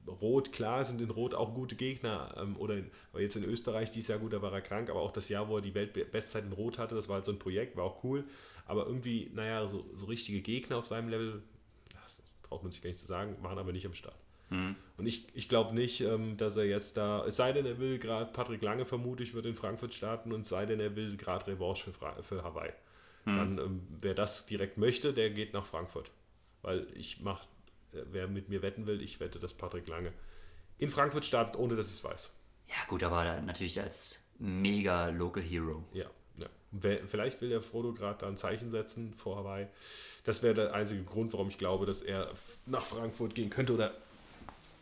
Rot, klar, sind in Rot auch gute Gegner. Ähm, oder in, jetzt in Österreich, dieses Jahr gut, da war er krank, aber auch das Jahr, wo er die Weltbestzeit in Rot hatte, das war halt so ein Projekt, war auch cool. Aber irgendwie, naja, so, so richtige Gegner auf seinem Level, das traut man sich gar nicht zu sagen, waren aber nicht am Start. Und ich, ich glaube nicht, ähm, dass er jetzt da, es sei denn, er will gerade, Patrick Lange vermute ich, wird in Frankfurt starten und es sei denn, er will gerade Revanche für, für Hawaii. Dann, ähm, wer das direkt möchte, der geht nach Frankfurt. Weil ich mache, wer mit mir wetten will, ich wette, dass Patrick Lange in Frankfurt startet, ohne dass ich es weiß. Ja, gut, aber natürlich als mega Local Hero. Ja, vielleicht will der Frodo gerade da ein Zeichen setzen vor Hawaii. Das wäre der einzige Grund, warum ich glaube, dass er nach Frankfurt gehen könnte. Oder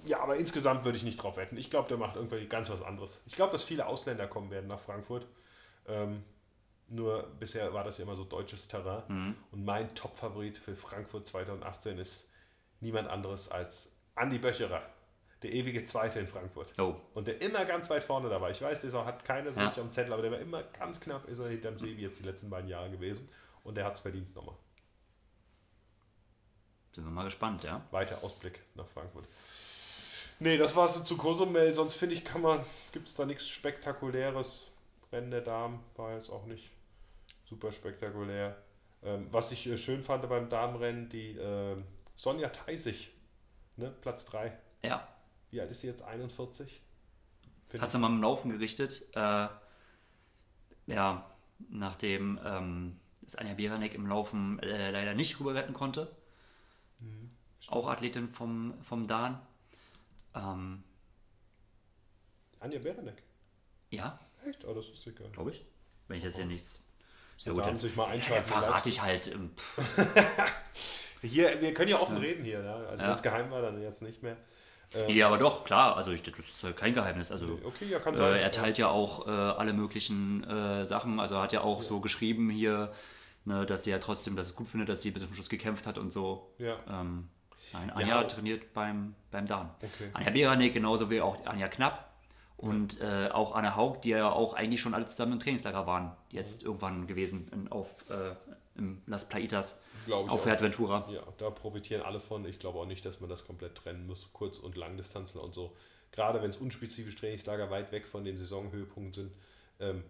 ja, aber insgesamt würde ich nicht drauf wetten. Ich glaube, der macht irgendwie ganz was anderes. Ich glaube, dass viele Ausländer kommen werden nach Frankfurt. Ähm, nur bisher war das ja immer so deutsches Terrain. Und mein Top-Favorit für Frankfurt 2018 ist niemand anderes als Andi Böcherer, der ewige Zweite in Frankfurt. Oh. Und der immer ganz weit vorne dabei. Ich weiß, der hat keiner so Ja. richtig am Zettel, aber der war immer ganz knapp, ist er hinterm See, wie jetzt die letzten beiden Jahre gewesen. Und der hat es verdient nochmal. Sind wir mal gespannt, ja. Weiter Ausblick nach Frankfurt. Nee, das war's zu Cozumel. Sonst finde ich, kann man, gibt es da nichts Spektakuläres. Rennen der Damen war jetzt auch nicht super spektakulär. Ähm, was ich äh, schön fand beim Damenrennen, die äh, Sonja Theisig, ne, Platz 3. Ja. Wie alt ist sie jetzt? 41? Find Hat sie mal im Laufen gerichtet. Äh, ja, nachdem ähm, es Anja Beranek im Laufen äh, leider nicht rüber retten konnte. Auch Athletin vom, vom Dan. Ähm, Anja Beranek. ja, Echt? Oh, das ist egal. glaube ich. Wenn ich jetzt hier nichts. Ja, da haben sich mal ja, einschalten. verrate ich halt. ähm, Hier, wir können ja offen reden hier. Ja? Also Ja. wenn es geheim war, dann jetzt nicht mehr. Ähm, ja, aber doch, klar, also ich, das ist kein Geheimnis. Also okay, ja, kann äh, sein. er teilt ja auch äh, alle möglichen äh, Sachen. Also er hat ja auch ja. so geschrieben hier, ne, dass sie ja trotzdem, dass es gut findet, dass sie bis zum Schluss gekämpft hat und so. Ja. Ähm, nein, Anja Ja. trainiert beim, beim Dan. Okay. Anja Beranek, genauso wie auch Anja Knapp. Und äh, auch Anne Haug, die ja auch eigentlich schon alle zusammen im Trainingslager waren. Jetzt Mhm. irgendwann gewesen in, auf äh, im Las Plaitas auf. Fuerteventura. Ja, da profitieren alle von. Ich glaube auch nicht, dass man das komplett trennen muss, Kurz- und Langdistanzler und so. Gerade wenn es unspezifische Trainingslager weit weg von den Saisonhöhepunkten sind. Ähm,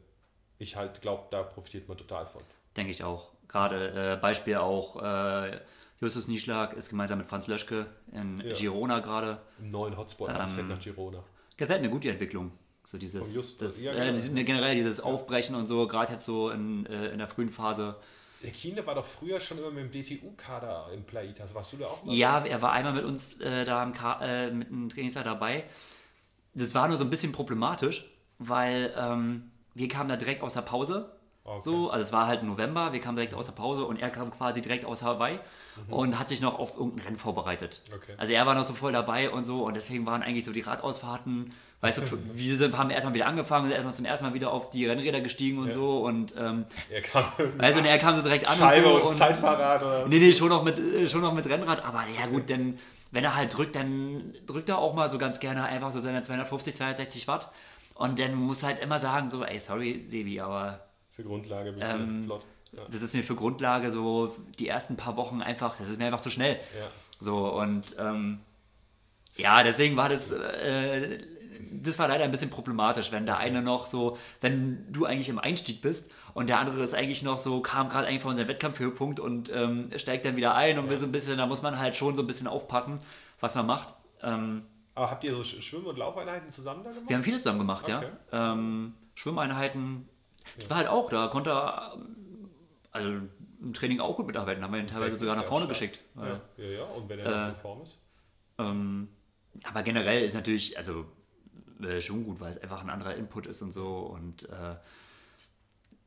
ich halt glaube, da profitiert man total von. Denke ich auch. Gerade äh, Beispiel auch äh, Justus Nieschlag ist gemeinsam mit Franz Löschke in Ja. Girona gerade. Im neuen Hotspot, ähm, fährt nach Girona. Gefällt mir gut die Entwicklung. So dieses, Vom Just- das, ja, äh, genau. generell dieses Aufbrechen und so, gerade jetzt so in, äh, in der frühen Phase. Der Kiene war doch früher schon immer mit dem DTU-Kader im Plaitas. Warst du da auch mal? Ja, er war einmal mit uns äh, da im Ka äh, mit einem Trainingsleiter dabei. Das war nur so ein bisschen problematisch, weil ähm, wir kamen da direkt aus der Pause. Okay. So, also es war halt November, wir kamen direkt aus der Pause und er kam quasi direkt aus Hawaii und hat sich noch auf irgendein Rennen vorbereitet. Mhm. Okay. Also er war noch so voll dabei und so und deswegen waren eigentlich so die Radausfahrten, weißt du, wir sind, haben erstmal wieder angefangen, sind erstmal zum ersten Mal wieder auf die Rennräder gestiegen und Ja. so und ähm, Er kam also und er kam so direkt an Scheibe und und, so Zeitfahrrad oder? Nee, nee, schon noch mit, äh, schon noch mit Rennrad, aber ja gut, denn wenn er halt drückt, dann drückt er auch mal so ganz gerne einfach so seine 250, 260 Watt. Und dann muss halt immer sagen, so, ey, sorry, Sebi, aber Für Grundlage ein bisschen Ähm, flott. Ja. das ist mir für Grundlage so die ersten paar Wochen einfach, das ist mir einfach zu schnell. Ja. So, und ähm, ja, deswegen war das, äh, das war leider ein bisschen problematisch, wenn der eine noch so, wenn du eigentlich im Einstieg bist und der andere ist eigentlich noch so, kam gerade eigentlich von seinem Wettkampfhöhepunkt und ähm, steigt dann wieder ein und will so ein bisschen, da muss man halt schon so ein bisschen aufpassen, was man macht. Ähm, Aber habt ihr so Sch- Schwimm- und Laufeinheiten zusammen da gemacht? wir haben viele zusammen gemacht, Okay. ja. Ähm, Schwimmeinheiten, das war halt auch, da konnte er, also im Training auch gut mitarbeiten, haben wir ihn teilweise sogar nach vorne geschickt. Ja, ja, ja. Und wenn er Äh, in Form ist? Ähm, aber generell ist natürlich, also äh, schon gut, weil es einfach ein anderer Input ist und so. Und äh,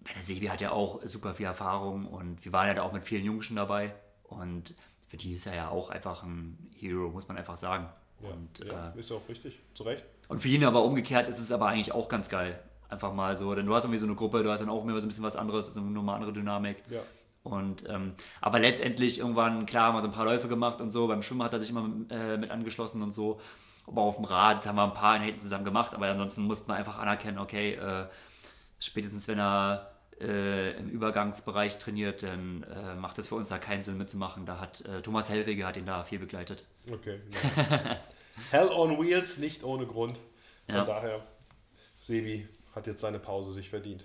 bei der Sebi hat ja auch super viel Erfahrung und wir waren ja da auch mit vielen Jungen schon dabei. Und für die ist er ja auch einfach ein Hero, muss man einfach sagen. Ja, Und, ja äh, ist auch richtig. Zu Recht. und für ihn aber umgekehrt ist es aber eigentlich auch ganz geil. Einfach mal so, denn du hast irgendwie so eine Gruppe, du hast dann auch immer so ein bisschen was anderes, ist irgendwie nochmal andere Dynamik. Ja. Und ähm, aber letztendlich irgendwann, klar, haben wir so ein paar Läufe gemacht und so. Beim Schwimmen hat er sich immer äh, mit angeschlossen und so. Aber auf dem Rad haben wir ein paar Einheiten zusammen gemacht, aber ansonsten musste man einfach anerkennen, okay, äh, spätestens wenn er äh, im Übergangsbereich trainiert, dann äh, macht es für uns da keinen Sinn mitzumachen. Da hat äh, Thomas Hellrege hat ihn da viel begleitet. Okay. Hell on Wheels, nicht ohne Grund. Von Ja. daher, Sebi hat jetzt seine Pause sich verdient.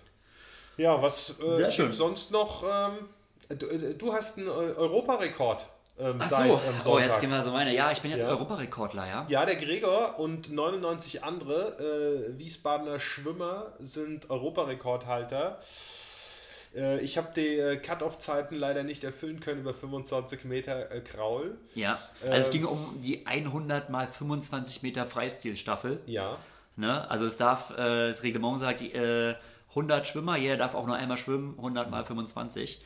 Ja, was äh, gibt's sonst noch? Ähm, du, äh, du hast einen äh, Europarekord ähm, Ach seit so, ähm, oh, jetzt gehen wir so weiter. Ja, ich bin jetzt Ja. Europarekordler, ja. Ja, der Gregor und 99 andere äh, Wiesbadener Schwimmer sind Europarekordhalter. Äh, ich habe die äh, Cut-Off-Zeiten leider nicht erfüllen können über 25 Meter äh, Kraul. Ja, also es Ähm, ging um die 100 mal 25 Meter Freistilstaffel. Ja, Ne? Also es darf, äh, das Reglement sagt, äh, 100 Schwimmer, jeder darf auch nur einmal schwimmen, 100 mal 25.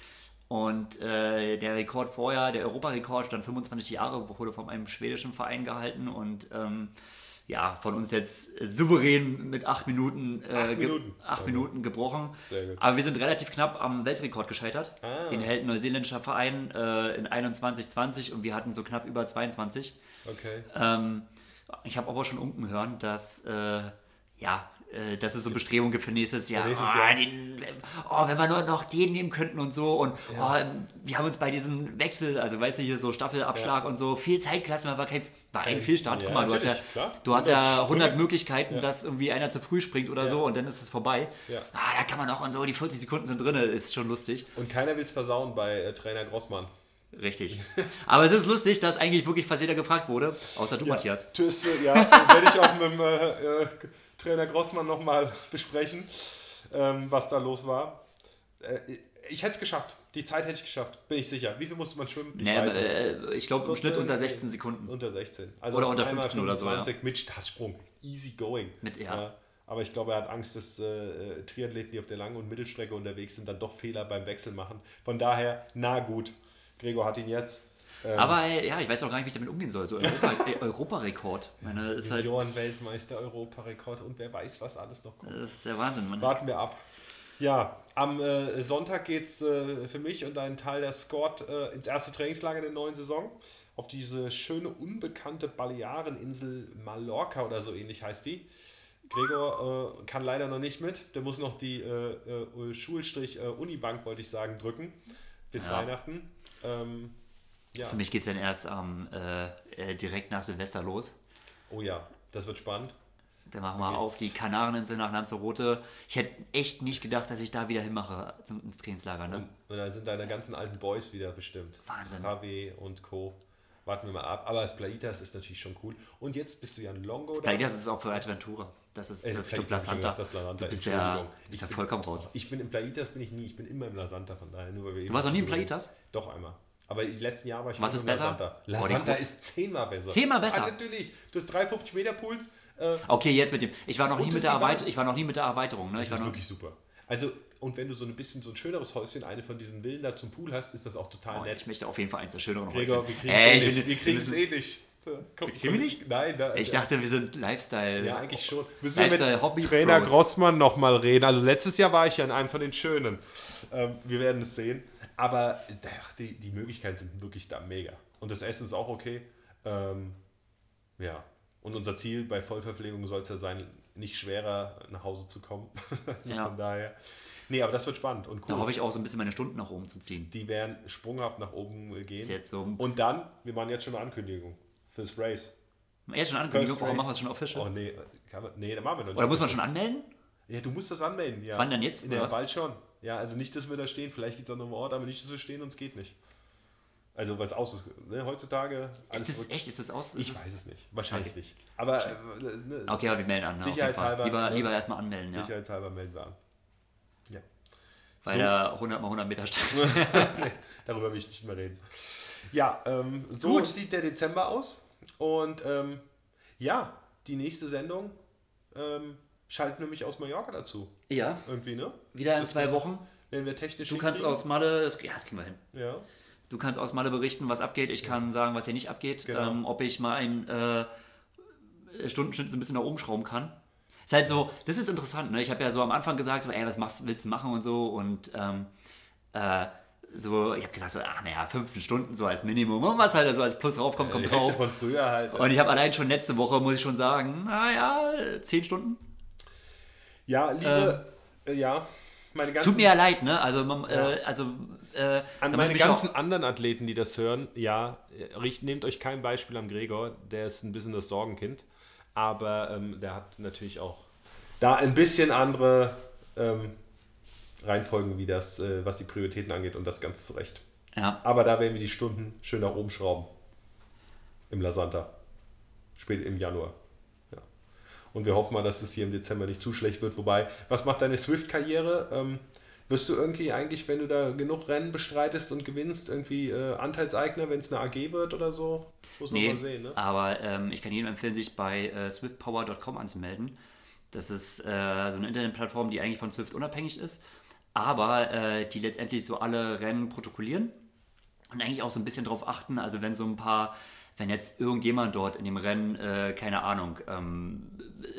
Und äh, der Rekord vorher, der Europarekord, stand 25 Jahre, wurde von einem schwedischen Verein gehalten und ähm, ja, von uns jetzt souverän mit 8 Minuten, äh, Acht Minuten. acht. Minuten gebrochen. Aber wir sind relativ knapp am Weltrekord gescheitert. Ah. Den hält ein neuseeländischer Verein äh, in 21, 20 und wir hatten so knapp über 22. okay. Ähm, ich habe aber schon unten hören, dass, äh, ja, äh, dass es so Bestrebungen gibt für nächstes Jahr. nächstes oh, Jahr. Den, oh, wenn wir nur noch den nehmen könnten und so. Und oh, wir haben uns bei diesem Wechsel, also weißt du, hier so Staffelabschlag und so, viel Zeit gelassen, weil war, kein, war ein Fehlstart. Ja, Guck mal, du hast ja, klar. du hast ja 100 100 Möglichkeiten, dass irgendwie einer zu früh springt oder so und dann ist es vorbei. Ja. Ah, da kann man auch und so, die 40 Sekunden sind drin, ist schon lustig. Und keiner will es versauen bei äh, Trainer Grossmann. Richtig. Aber es ist lustig, dass eigentlich wirklich fast jeder gefragt wurde, außer du, Matthias. Tschüss, äh, ja, werde ich auch mit dem äh, äh, Trainer Grossmann nochmal besprechen, ähm, was da los war. Äh, ich hätte es geschafft. Die Zeit hätte ich geschafft, bin ich sicher. Wie viel musste man schwimmen? Ich es. äh, ich glaube im Schnitt 14, unter 16 Sekunden. Unter 16. Also Oder unter einmal 15 oder so, ja. 25 mit Startsprung. Easy going. Mit- ja. Aber ich glaube, er hat Angst, dass äh, Triathleten, die auf der Lang- und Mittelstrecke unterwegs sind, dann doch Fehler beim Wechsel machen. Von daher, na gut. Gregor hat ihn jetzt. Ähm, Aber äh, ja, ich weiß auch gar nicht, wie ich damit umgehen soll. So Europa, äh, Europarekord. Meine, ist halt, Weltmeister, Europarekord und wer weiß, was alles noch kommt. Das ist der Wahnsinn. Man. Warten wir ab. Ja, am äh, Sonntag geht es äh, für mich und einen Teil der Squad äh, ins erste Trainingslager der neuen Saison. Auf diese schöne, unbekannte Baleareninsel Mallorca oder so ähnlich heißt die. Gregor äh, kann leider noch nicht mit. Der muss noch die äh, äh, Schulstrich-Unibank, wollte ich sagen, drücken. Bis ja. Weihnachten. Ähm, ja. Für mich geht es dann erst ähm, direkt nach Silvester los. Oh ja, das wird spannend. Dann machen wir auf die Kanareninsel nach Lanzarote. Ich hätte echt nicht gedacht, dass ich da wieder hinmache zum, ins Trainingslager. Ne? Und, und da sind deine ganzen alten Boys wieder bestimmt. Wahnsinn. KW und Co. Warten wir mal ab. Aber das Plaitas ist natürlich schon cool. Und jetzt bist du ja ein Longo. Das Plaitas ist auch für Adventura. Das ist äh, das Club La Santa. Das La Santa. Du bist ja, bist ja vollkommen raus. Ich bin im Plaitas bin ich nie. Ich bin immer im La Santa von daher. Nur weil wir du warst noch nie im Plaitas? Doch einmal. Aber die letzten Jahre war ich Was ist besser? La Santa. La Santa ist zehnmal besser. Zehnmal besser? Ah, natürlich. Du hast 350 Meter Pools äh, okay, jetzt mit dem. Ich war noch, nie mit, der Erweit ich war noch nie mit der Erweiterung. Ne? Das ich ist wirklich super. Also, und wenn du so ein bisschen so ein schöneres Häuschen, eine von diesen Villen da zum Pool hast, ist das auch total oh, nett. Ich möchte auf jeden Fall eins der schöneren Gregor, Häuschen. Wir kriegen es eh, nicht. Wir kriegen es eh nicht. Komm, kriegen wir nicht? Nein, da, ich dachte, wir sind Lifestyle. Ja, eigentlich schon. Müssen wir mit Hobby Trainer Pros. Grossmann nochmal reden. Also letztes Jahr war ich ja in einem von den schönen. Ähm, wir werden es sehen. Aber ach, die, die Möglichkeiten sind wirklich da mega. Und das Essen ist auch okay. Ähm, ja, und unser Ziel bei Vollverpflegung soll es ja sein, nicht schwerer nach Hause zu kommen. also ja. Von daher. Nee, aber das wird spannend und cool. Da hoffe ich auch so ein bisschen meine Stunden nach oben zu ziehen. Die werden sprunghaft nach oben gehen. Ist jetzt so und dann, wir machen jetzt schon eine Ankündigung fürs Race. Jetzt schon eine Ankündigung, warum machen wir es schon official? Oh nee, kann man, nee, da machen wir noch nicht. Oder muss man schon anmelden? Ja, du musst das anmelden, ja. Wann denn jetzt? Der bald schon. Ja, also nicht, dass wir da stehen, vielleicht geht es an einem Ort, aber nicht, dass wir stehen und es geht nicht. Also was aus ist, ne, heutzutage. Ist das echt? Ist das aus? Ich weiß es nicht. Wahrscheinlich okay. nicht. Aber äh, ne, okay, aber wir melden an. Ne, sicherheitshalber. Lieber, lieber erstmal anmelden. Ja. Sicherheitshalber melden wir an. Ja. Bei so. der 100 mal 100 Meter Stadt. nee, darüber will ich nicht mehr reden. Ja, ähm, so Gut. sieht der Dezember aus. Und ähm, ja, die nächste Sendung ähm, schalten mich aus Mallorca dazu. Ja. Irgendwie, ne? Wieder in das zwei Wochen. Wenn wir technisch. Du kannst aus Malle, das, ja, das kriegen wir hin. Ja. Du kannst aus Malle berichten, was abgeht. Ich kann sagen, was hier nicht abgeht. Genau. Ähm, ob ich mal einen äh, Stundenschnitt ein bisschen nach oben schrauben kann. Ist halt so, das ist interessant. Ne? Ich habe ja so am Anfang gesagt, so, ey, was machst, willst du machen und so. Und ähm, äh, so, ich habe gesagt, so, ach naja, 15 Stunden so als Minimum. Und was halt so als Plus raufkommt, kommt drauf. Von früher halt. Und ich habe allein schon letzte Woche, muss ich schon sagen, naja, 10 Stunden. Ja, liebe, ähm, äh, ja meine ganzen. Tut mir ja leid, ne? Also, man, ja. äh, also äh, An meine ganzen anderen Athleten, die das hören, ja, richt, nehmt euch kein Beispiel am Gregor, der ist ein bisschen das Sorgenkind, aber ähm, der hat natürlich auch da ein bisschen andere ähm, Reihenfolgen, wie das, äh, was die Prioritäten angeht und das ganz zurecht. Ja. Aber da werden wir die Stunden schön nach oben schrauben. Im Lasanta. Spät im Januar. Und wir hoffen mal, dass es hier im Dezember nicht zu schlecht wird. Wobei, was macht deine Swift-Karriere? Ähm, wirst du irgendwie eigentlich, wenn du da genug Rennen bestreitest und gewinnst, irgendwie äh, Anteilseigner, wenn es eine AG wird oder so? Muss man nee, mal sehen, ne? Aber ähm, ich kann jedem empfehlen, sich bei äh, swiftpower.com anzumelden. Das ist äh, so eine Internetplattform, die eigentlich von Swift unabhängig ist, aber äh, die letztendlich so alle Rennen protokollieren und eigentlich auch so ein bisschen darauf achten. Also wenn so ein paar wenn jetzt irgendjemand dort in dem Rennen, äh, keine Ahnung, ähm,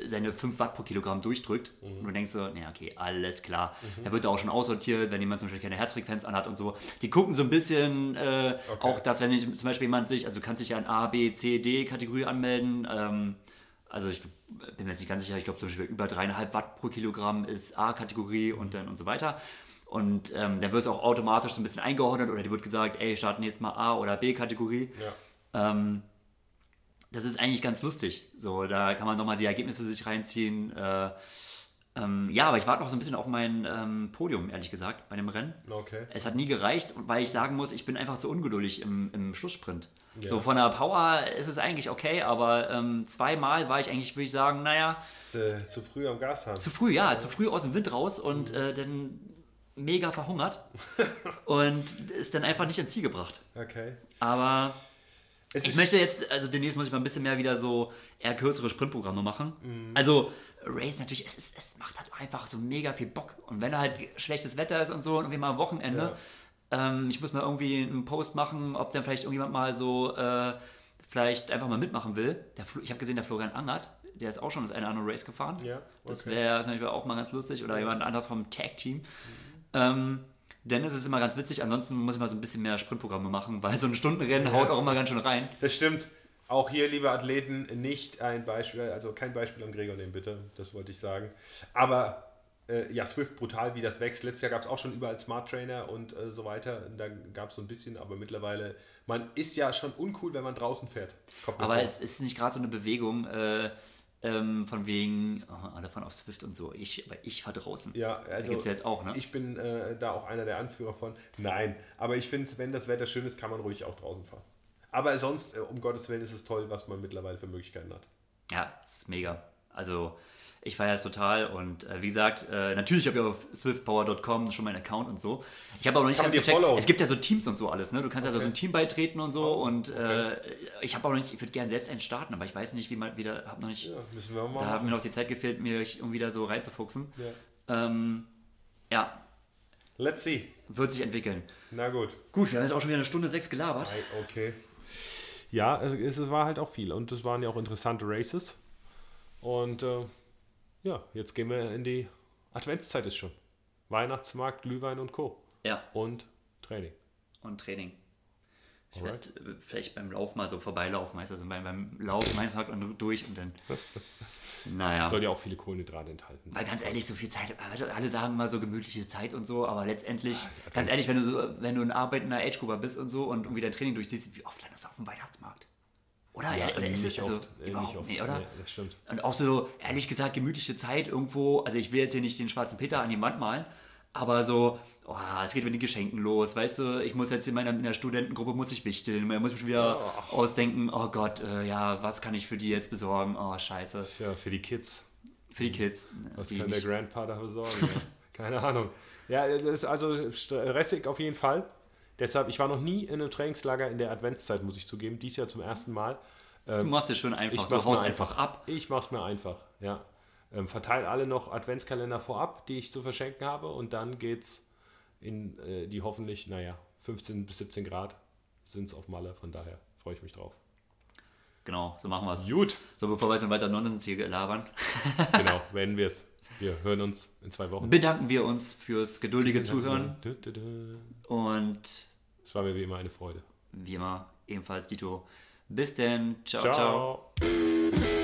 seine 5 Watt pro Kilogramm durchdrückt mhm. und du denkst so, naja, okay, alles klar. Mhm. Da wird er auch schon aussortiert, wenn jemand zum Beispiel keine Herzfrequenz anhat und so. Die gucken so ein bisschen äh, okay. auch, dass wenn ich, zum Beispiel jemand sich, also du kannst dich ja in A, B, C, D Kategorie anmelden. Ähm, also ich bin mir jetzt nicht ganz sicher, ich glaube zum Beispiel über 3,5 Watt pro Kilogramm ist A-Kategorie und dann und so weiter. Und ähm, dann wird es auch automatisch so ein bisschen eingeordnet oder dir wird gesagt, ey, starten jetzt mal A- oder B-Kategorie. Ja. Ähm, das ist eigentlich ganz lustig. So, da kann man nochmal die Ergebnisse sich reinziehen. Äh, ähm, ja, aber ich warte noch so ein bisschen auf mein ähm, Podium, ehrlich gesagt, bei dem Rennen. Okay. Es hat nie gereicht, weil ich sagen muss, ich bin einfach so ungeduldig im, im Schlusssprint. Ja. So von der Power ist es eigentlich okay, aber ähm, zweimal war ich eigentlich, würde ich sagen, naja. Ist, äh, zu früh am Gas haben. Zu früh, ja, ja, zu früh aus dem Wind raus und mhm. äh, dann mega verhungert und ist dann einfach nicht ins Ziel gebracht. Okay. Aber es ich möchte jetzt, also demnächst muss ich mal ein bisschen mehr wieder so eher kürzere Sprintprogramme machen. Mhm. Also Race natürlich, es, ist, es macht halt einfach so mega viel Bock. Und wenn halt schlechtes Wetter ist und so und irgendwie mal am Wochenende, Ähm, ich muss mal irgendwie einen Post machen, ob dann vielleicht irgendjemand mal so äh, vielleicht einfach mal mitmachen will. Ich habe gesehen, der Florian Angert, der ist auch schon das eine oder andere Race gefahren. Ja, Das okay. wäre zum Beispiel auch mal ganz lustig. Oder jemand anderes vom Tag-Team. Ähm, denn es ist immer ganz witzig. Ansonsten muss ich mal so ein bisschen mehr Sprintprogramme machen, weil so ein Stundenrennen haut auch immer ganz schön rein. Das stimmt. Auch hier, liebe Athleten, nicht ein Beispiel, also kein Beispiel am Gregor nehmen, bitte. Das wollte ich sagen. Aber äh, ja, Swift brutal, wie das wächst. Letztes Jahr gab es auch schon überall Smart Trainer und äh, so weiter. Da gab es so ein bisschen, aber mittlerweile, man ist ja schon uncool, wenn man draußen fährt. Aber vor. es ist nicht gerade so eine Bewegung äh, ähm, von wegen, oh, alle fahren auf Swift und so. Ich, aber ich fahre draußen. Ja, also gibt es ja jetzt auch, ne? ich bin äh, da auch einer der Anführer von. Nein, aber ich finde, wenn das Wetter schön ist, kann man ruhig auch draußen fahren. Aber sonst, äh, um Gottes Willen, ist es toll, was man mittlerweile für Möglichkeiten hat. Ja, es ist mega. Also ich feiere es total und äh, wie gesagt, äh, natürlich habe ich auf swiftpower.com schon meinen Account und so. Ich habe aber noch nicht ganz gecheckt. followen? Es gibt ja so Teams und so alles, ne? Du kannst ja so ein Team beitreten und so Oh, und äh, ich habe auch noch nicht, ich würde gerne selbst einen starten, aber ich weiß nicht, wie man wieder, habe noch nicht, Ja, müssen wir mal da hat mir noch die Zeit gefehlt, mir irgendwie da so reinzufuchsen. Ja. Ähm, ja, Let's see. wird sich entwickeln. Na gut. Gut, wir haben jetzt auch schon wieder eine Stunde sechs gelabert. Okay. Ja, es es war halt auch viel und es waren ja auch interessante Races. Und äh, ja, jetzt gehen wir in die Adventszeit ist schon. Weihnachtsmarkt, Glühwein und Co. Ja, Und Training. und Training. Ich werde vielleicht beim Lauf mal so vorbeilaufen, weißt du, also beim, beim Lauf halt und durch und dann. Naja. Soll ja auch viele Kohlenhydrate enthalten. Weil ganz ehrlich, so viel Zeit, also alle sagen mal so gemütliche Zeit und so, aber letztendlich, ganz ehrlich, wenn du so, wenn du ein arbeitender Age-Grupper bist und so und irgendwie dein Training durchziehst, wie oft landest du auf dem Weihnachtsmarkt? Oder? Ja, oder ist es also oft. Äh, überhaupt nicht oft. nicht, oder? Nee, das stimmt. Und auch so, ehrlich gesagt, gemütliche Zeit irgendwo, also ich will jetzt hier nicht den schwarzen Peter an die Wand malen, aber so, oh, es geht mit den Geschenken los, weißt du, ich muss jetzt in meiner in der Studentengruppe muss ich wichteln, muss ich schon wieder ausdenken, oh Gott, äh, ja, was kann ich für die jetzt besorgen? Oh, scheiße. Ja, für die Kids. Für die Kids. Was die kann der Grandpa da besorgen? ja. Keine Ahnung. Ja, das ist also stressig auf jeden Fall. Deshalb, ich war noch nie in einem Trainingslager in der Adventszeit, muss ich zugeben. Dies Jahr zum ersten Mal. Du machst es schon Ich einfach, du mach's haust mir einfach ab. Ich mach's mir einfach, ja. Ähm, verteile alle noch Adventskalender vorab, die ich zu verschenken habe und dann geht's in äh, die hoffentlich, naja, 15 bis 17 Grad sind es auf Malle, von daher freue ich mich drauf. Genau, so machen wir es. Gut, So, bevor wir jetzt weiter Nonsens hier labern, genau, werden wir es. Wir hören uns in zwei Wochen. bedanken wir uns fürs geduldige Zuhören und Es war mir wie immer eine Freude. wie immer ebenfalls Dito. Bis denn. ciao. ciao. ciao.